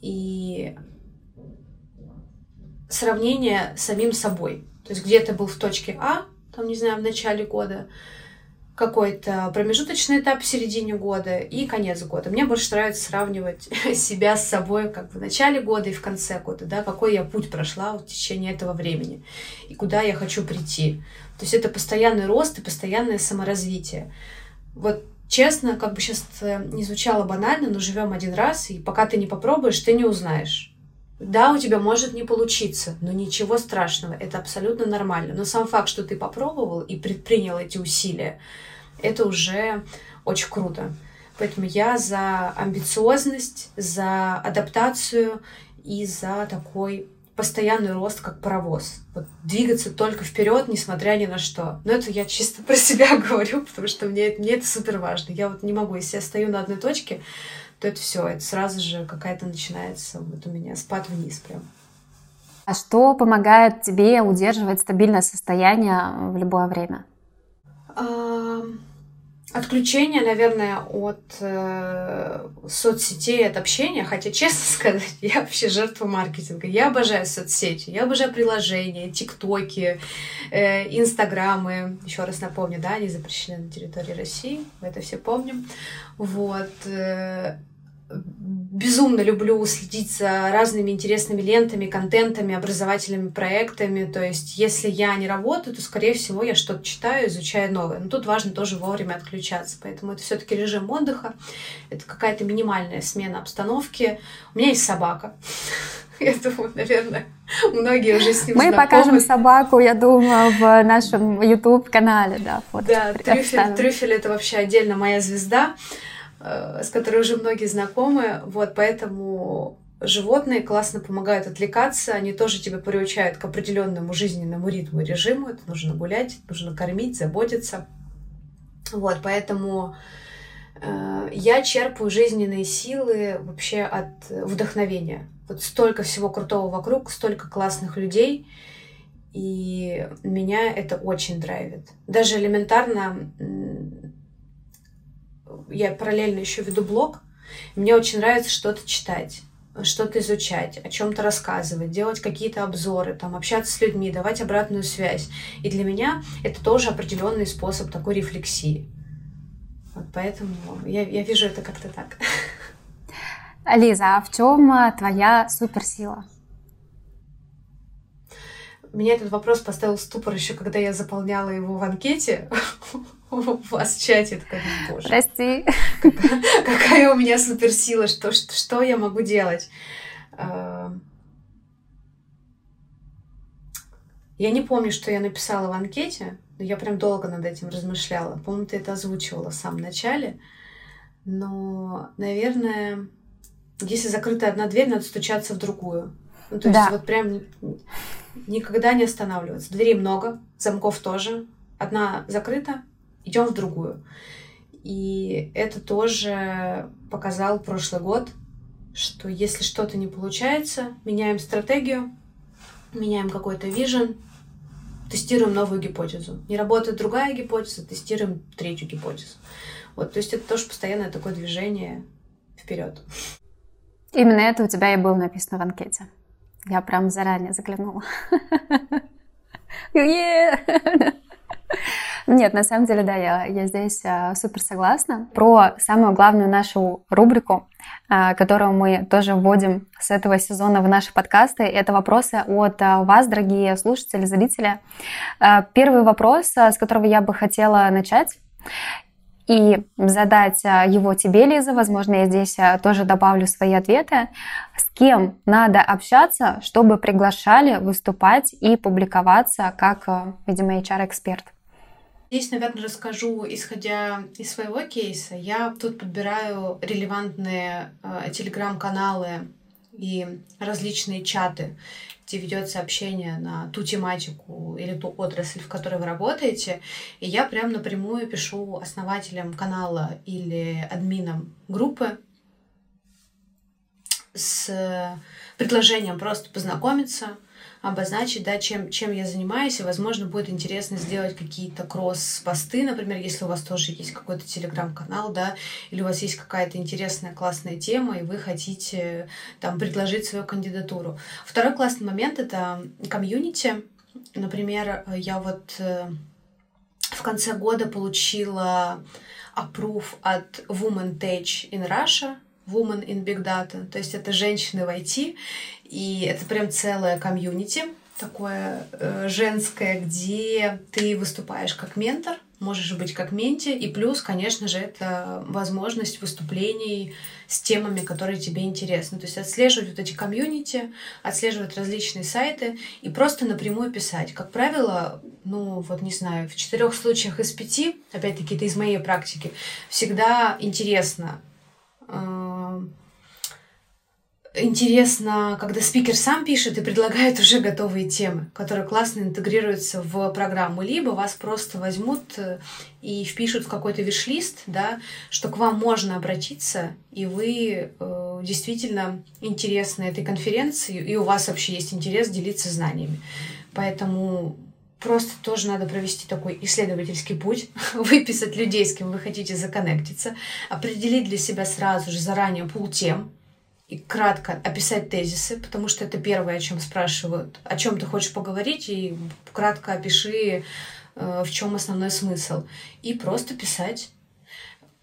и сравнение с самим собой. То есть где ты был в точке А, там, не знаю, в начале года, какой-то промежуточный этап в середине года и конец года. Мне больше нравится сравнивать (laughs) себя с собой как в начале года и в конце года, да, какой я путь прошла в течение этого времени и куда я хочу прийти. То есть это постоянный рост и постоянное саморазвитие. Вот честно, как бы сейчас не звучало банально, но живем один раз, и пока ты не попробуешь, ты не узнаешь. Да, у тебя может не получиться, но ничего страшного, это абсолютно нормально. Но сам факт, что ты попробовал и предпринял эти усилия, это уже очень круто. Поэтому я за амбициозность, за адаптацию и за такой постоянный рост, как паровоз. Вот двигаться только вперед, несмотря ни на что. Но это я чисто про себя (laughs) говорю, потому что мне, мне это супер важно. Я вот не могу, если я стою на одной точке, то это все, это сразу же какая-то начинается вот у меня спад вниз прям. А что помогает тебе удерживать стабильное состояние в любое время? Отключение, наверное, от э, соцсетей, от общения. Хотя, честно (laughs) сказать, я вообще жертва маркетинга. Я обожаю соцсети, я обожаю приложения, тиктоки, э, инстаграмы. Еще раз напомню, да, они запрещены на территории России. Мы это все помним. Вот. Безумно люблю следить за разными интересными лентами, контентами, образовательными проектами. То есть, если я не работаю, то, скорее всего, я что-то читаю, изучаю новое. Но тут важно тоже вовремя отключаться. Поэтому это все-таки режим отдыха. Это какая-то минимальная смена обстановки. У меня есть собака. (laughs) Я думаю, наверное, многие уже с ним Мы знакомы. покажем собаку, я думаю, в нашем YouTube-канале, да. Да, трюфель, трюфель — это вообще отдельно моя звезда, с которой уже многие знакомы. Вот, поэтому животные классно помогают отвлекаться, они тоже тебя приучают к определенному жизненному ритму и режиму. Это нужно гулять, нужно кормить, заботиться. Вот, поэтому э, я черпаю жизненные силы вообще от вдохновения. Вот столько всего крутого вокруг, столько классных людей, и меня это очень драйвит. Даже элементарно я параллельно еще веду блог, мне очень нравится что-то читать что-то изучать, о чем-то рассказывать, делать какие-то обзоры, там, общаться с людьми, давать обратную связь. И для меня это тоже определенный способ такой рефлексии. Вот поэтому я, я вижу это как-то так. Лиза, а в чем а, твоя суперсила? Меня этот вопрос поставил в ступор еще, когда я заполняла его в анкете (laughs) у вас в чате. Такая, боже. Прости. Какая, (laughs) какая у меня суперсила, что, что, что я могу делать? А, я не помню, что я написала в анкете, но я прям долго над этим размышляла. По-моему, ты это озвучивала в самом начале. Но, наверное, если закрыта одна дверь, надо стучаться в другую. Ну, то есть да. вот прям никогда не останавливаться. Дверей много, замков тоже. Одна закрыта, идем в другую. И это тоже показал прошлый год, что если что-то не получается, меняем стратегию, меняем какой-то вижен, тестируем новую гипотезу. Не работает другая гипотеза, тестируем третью гипотезу. Вот, то есть это тоже постоянное такое движение вперед. Именно это у тебя и было написано в анкете. Я прям заранее заглянула. (laughs) Нет, на самом деле, да, я, я здесь а, супер согласна. Про самую главную нашу рубрику, а, которую мы тоже вводим с этого сезона в наши подкасты, это вопросы от а, вас, дорогие слушатели, зрители. А, первый вопрос, а, с которого я бы хотела начать, и задать а, его тебе, Лиза. Возможно, я здесь а, тоже добавлю свои ответы. С кем надо общаться, чтобы приглашали выступать и публиковаться как, а, видимо, HR-эксперт? Здесь, наверное, расскажу, исходя из своего кейса. Я тут подбираю релевантные э, телеграм-каналы и различные чаты где ведется общение на ту тематику или ту отрасль, в которой вы работаете. И я прям напрямую пишу основателям канала или админам группы с предложением просто познакомиться, обозначить, да, чем, чем я занимаюсь, и, возможно, будет интересно сделать какие-то кросс-посты, например, если у вас тоже есть какой-то телеграм-канал, да, или у вас есть какая-то интересная, классная тема, и вы хотите там предложить свою кандидатуру. Второй классный момент — это комьюнити. Например, я вот э, в конце года получила approve от Women Tech in Russia, Women in Big Data, то есть это женщины в IT, и это прям целое комьюнити, такое э, женское, где ты выступаешь как ментор, можешь быть как менти, и плюс, конечно же, это возможность выступлений с темами, которые тебе интересны. То есть отслеживать вот эти комьюнити, отслеживать различные сайты и просто напрямую писать. Как правило, ну вот не знаю, в четырех случаях из пяти, опять-таки это из моей практики, всегда интересно э, интересно, когда спикер сам пишет и предлагает уже готовые темы, которые классно интегрируются в программу. Либо вас просто возьмут э, и впишут в какой-то виш-лист, да, что к вам можно обратиться, и вы э, действительно интересны этой конференции, и у вас вообще есть интерес делиться знаниями. Поэтому просто тоже надо провести такой исследовательский путь, (laughs) выписать людей, с кем вы хотите законнектиться, определить для себя сразу же заранее пул тем, и кратко описать тезисы, потому что это первое, о чем спрашивают, о чем ты хочешь поговорить, и кратко опиши, э, в чем основной смысл. И просто писать.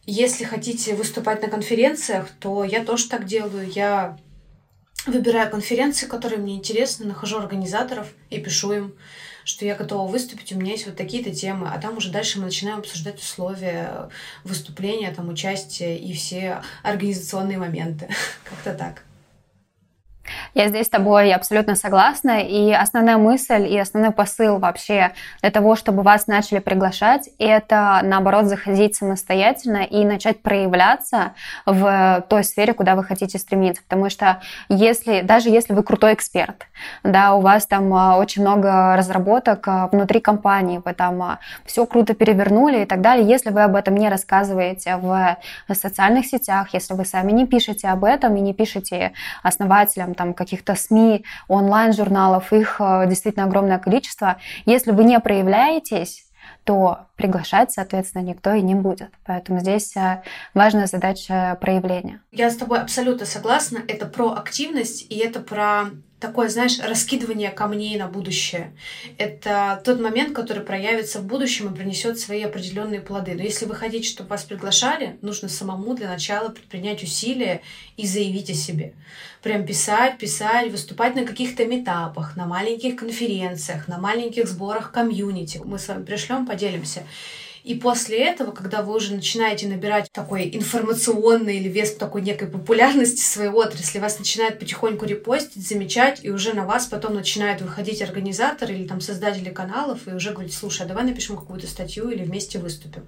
Если хотите выступать на конференциях, то я тоже так делаю. Я выбираю конференции, которые мне интересны, нахожу организаторов и пишу им что я готова выступить, у меня есть вот такие-то темы, а там уже дальше мы начинаем обсуждать условия выступления, там, участия и все организационные моменты. (laughs) Как-то так. Я здесь с тобой абсолютно согласна. И основная мысль и основной посыл вообще для того, чтобы вас начали приглашать, это, наоборот, заходить самостоятельно и начать проявляться в той сфере, куда вы хотите стремиться. Потому что если, даже если вы крутой эксперт, да, у вас там а, очень много разработок а, внутри компании, вы там а, все круто перевернули и так далее, если вы об этом не рассказываете в социальных сетях, если вы сами не пишете об этом и не пишете основателям там каких-то СМИ, онлайн-журналов, их э, действительно огромное количество. Если вы не проявляетесь, то приглашать, соответственно, никто и не будет. Поэтому здесь э, важная задача проявления. Я с тобой абсолютно согласна. Это про активность и это про такое, знаешь, раскидывание камней на будущее. Это тот момент, который проявится в будущем и принесет свои определенные плоды. Но если вы хотите, чтобы вас приглашали, нужно самому для начала предпринять усилия и заявить о себе. Прям писать, писать, выступать на каких-то метапах, на маленьких конференциях, на маленьких сборах комьюнити. Мы с вами пришлем, поделимся. И после этого, когда вы уже начинаете набирать такой информационный или вес такой некой популярности своей отрасли, вас начинают потихоньку репостить, замечать, и уже на вас потом начинают выходить организаторы или там создатели каналов и уже говорить, слушай, а давай напишем какую-то статью или вместе выступим.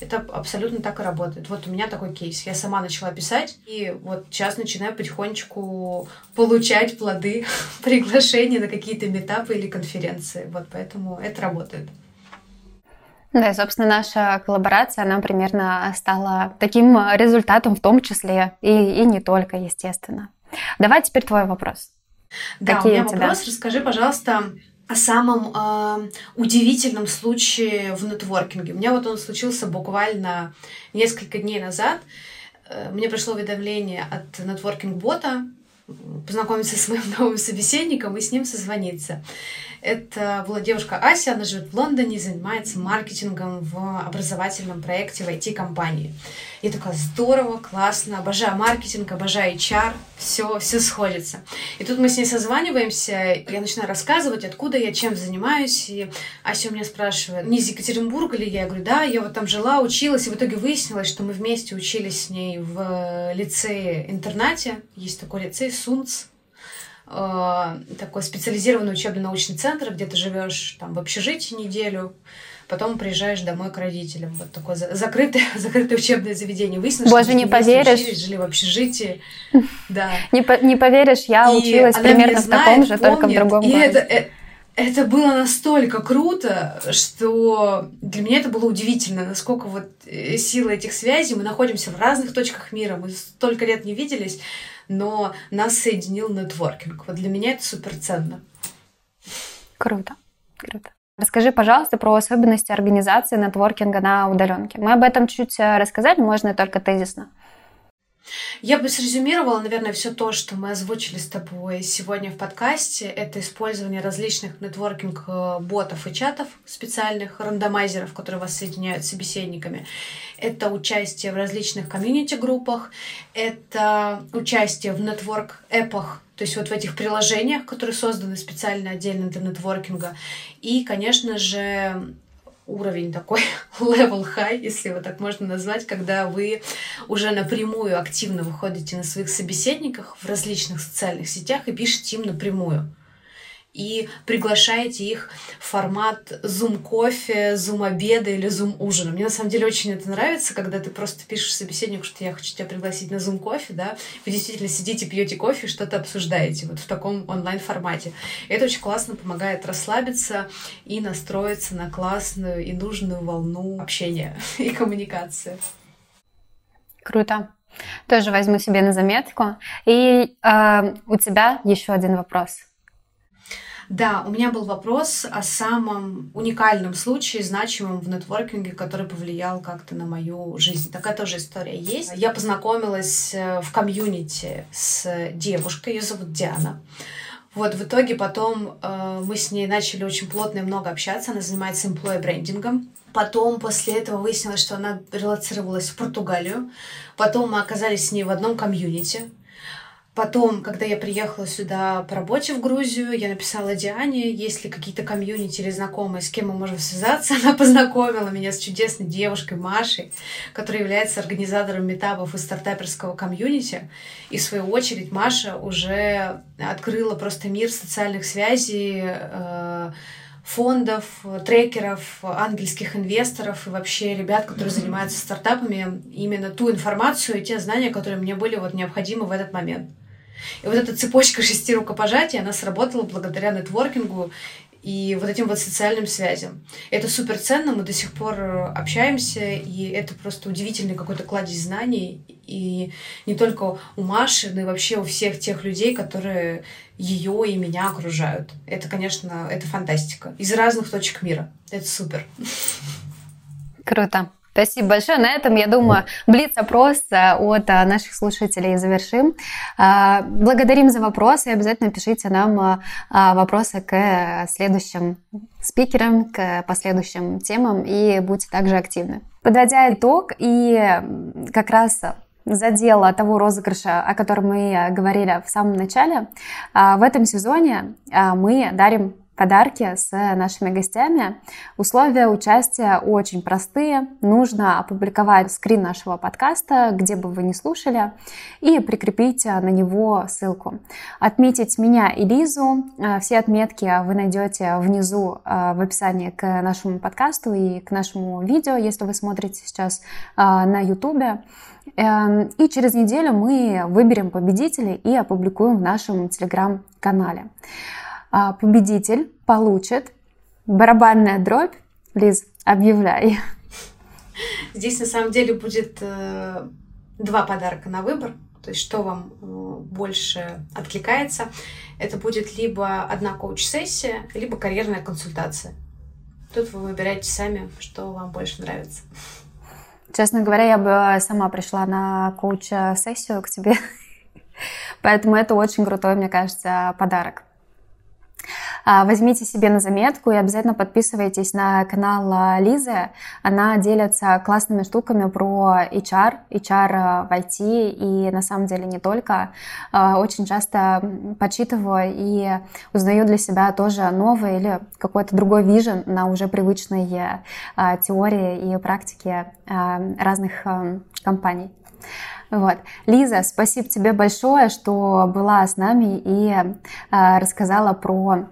Это абсолютно так и работает. Вот у меня такой кейс. Я сама начала писать, и вот сейчас начинаю потихонечку получать плоды (laughs) приглашения на какие-то метапы или конференции. Вот поэтому это работает. Да, и, собственно, наша коллаборация, она примерно стала таким результатом в том числе, и, и не только, естественно. Давай теперь твой вопрос. Да, Какие у меня тебя? вопрос. Расскажи, пожалуйста, о самом э, удивительном случае в нетворкинге. У меня вот он случился буквально несколько дней назад. Э, мне пришло уведомление от нетворкинг-бота познакомиться с моим (laughs) новым собеседником и с ним созвониться. Это была девушка Ася, она живет в Лондоне, занимается маркетингом в образовательном проекте в IT-компании. Я такая, здорово, классно, обожаю маркетинг, обожаю HR, все, все сходится. И тут мы с ней созваниваемся, я начинаю рассказывать, откуда я, чем занимаюсь, и Ася у меня спрашивает, не из Екатеринбурга ли я? Я говорю, да, я вот там жила, училась, и в итоге выяснилось, что мы вместе учились с ней в лицее-интернате, есть такой лицей СУНЦ, э, такой специализированный учебно-научный центр, где ты живешь там в общежитии неделю, потом приезжаешь домой к родителям. Вот такое закрытое, (laughs) закрытое учебное заведение. Выяснилось, Боже, что не поверишь. Учились, жили в общежитии. (laughs) Да. Не, по, не поверишь, я и училась примерно в таком же, помнит, только в другом и городе. Это, это было настолько круто, что для меня это было удивительно, насколько вот э, сила этих связей. Мы находимся в разных точках мира, мы столько лет не виделись, но нас соединил нетворкинг. Вот для меня это супер ценно. Круто, круто. Расскажи, пожалуйста, про особенности организации нетворкинга на удаленке. Мы об этом чуть э, рассказали, можно только тезисно. Я бы срезюмировала, наверное, все то, что мы озвучили с тобой сегодня в подкасте. Это использование различных нетворкинг-ботов и чатов специальных, рандомайзеров, которые вас соединяют с собеседниками. Это участие в различных комьюнити-группах, это участие в нетворк-эпах, то есть вот в этих приложениях, которые созданы специально отдельно для нетворкинга. И, конечно же, уровень такой (laughs) level high, если его так можно назвать, когда вы уже напрямую активно выходите на своих собеседниках в различных социальных сетях и пишете им напрямую и приглашаете их в формат Zoom кофе, Zoom обеда или Zoom ужина. Мне на самом деле очень это нравится, когда ты просто пишешь собеседнику, что я хочу тебя пригласить на Zoom кофе, да, вы действительно сидите, пьете кофе, что-то обсуждаете вот в таком онлайн формате. это очень классно помогает расслабиться и настроиться на классную и нужную волну общения (laughs) и коммуникации. Круто. Тоже возьму себе на заметку. И э, у тебя еще один вопрос. Да, у меня был вопрос о самом уникальном случае, значимом в нетворкинге, который повлиял как-то на мою жизнь. Такая тоже история есть. Я познакомилась э, в комьюнити с девушкой, ее зовут Диана. Вот, в итоге потом э, мы с ней начали очень плотно и много общаться. Она занимается employee брендингом. Потом после этого выяснилось, что она релацировалась в Португалию. Потом мы оказались с ней в одном комьюнити. Потом, когда я приехала сюда по работе в Грузию, я написала Диане, есть ли какие-то комьюнити или знакомые, с кем мы можем связаться. (laughs) Она познакомила меня с чудесной девушкой Машей, которая является организатором метапов и стартаперского комьюнити. И в свою очередь Маша уже открыла просто мир социальных связей, э, фондов, трекеров, ангельских инвесторов и вообще ребят, которые занимаются стартапами, именно ту информацию и те знания, которые мне были вот необходимы в этот момент. И вот эта цепочка шести рукопожатий, она сработала благодаря нетворкингу и вот этим вот социальным связям. Это супер ценно, мы до сих пор общаемся, и это просто удивительный какой-то кладезь знаний, и не только у Маши, но и вообще у всех тех людей, которые ее и меня окружают. Это, конечно, это фантастика. Из разных точек мира. Это супер. Круто. Спасибо большое. На этом, я думаю, блиц-опрос э, от э, наших слушателей завершим. Э, благодарим за вопросы. Обязательно пишите нам вопросы к следующим спикерам, к последующим темам и будьте также активны. Подводя итог и как раз задела того розыгрыша, о котором мы говорили в самом начале, в этом сезоне мы дарим подарки с нашими гостями. Условия участия очень простые. Нужно опубликовать скрин нашего подкаста, где бы вы ни слушали, и прикрепить на него ссылку. Отметить меня и Лизу. Все отметки вы найдете внизу э, в описании к нашему подкасту и к нашему видео, если вы смотрите сейчас э, на YouTube. Эм, и через неделю мы выберем победителей и опубликуем в нашем телеграм-канале. А, победитель получит барабанная дробь. Лиз, объявляй. Здесь на самом деле будет э, два подарка на выбор. То есть что вам э, больше откликается. Это будет либо одна коуч-сессия, либо карьерная консультация. Тут вы выбираете сами, что вам больше нравится. Честно говоря, я бы сама пришла на коуч-сессию к тебе. (laughs) Поэтому это очень крутой, мне кажется, подарок. А, возьмите себе на заметку и обязательно подписывайтесь на канал а, Лизы. Она делится классными штуками про HR, HR в IT и на самом деле не только. А, очень часто почитываю и узнаю для себя тоже новый или какой-то другой вижен на уже привычной теории и практике разных компаний. Вот. Лиза, спасибо тебе большое, что была с нами и э, рассказала про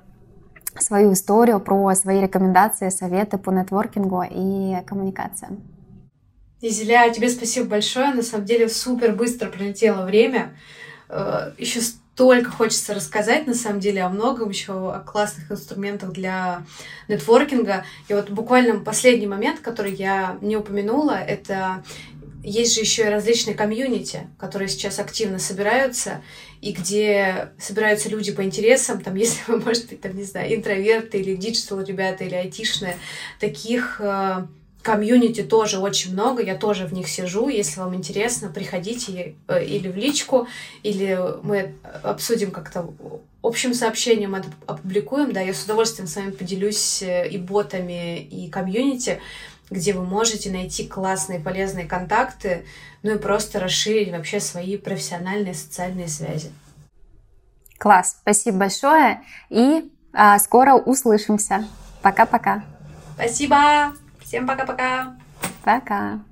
свою историю, про свои рекомендации, советы по нетворкингу и коммуникациям. Изеля, тебе спасибо большое. На самом деле супер быстро пролетело время. Э, еще столько хочется рассказать, на самом деле, о многом, еще о классных инструментах для нетворкинга. И вот буквально последний момент, который я не упомянула, это есть же еще и различные комьюнити, которые сейчас активно собираются, и где собираются люди по интересам, там, (laughs) если вы, может быть, там, не знаю, интроверты или digital ребята, или айтишные, таких э, комьюнити тоже очень много, я тоже в них сижу, если вам интересно, приходите э, или в личку, или мы обсудим как-то общим сообщением, опубликуем, да, я с удовольствием с вами поделюсь э, и ботами, и комьюнити, где вы можете найти классные полезные контакты, ну и просто расширить вообще свои профессиональные социальные связи. Класс, спасибо большое и а, скоро услышимся. Пока-пока. Спасибо. Всем пока-пока. Пока. -пока. пока.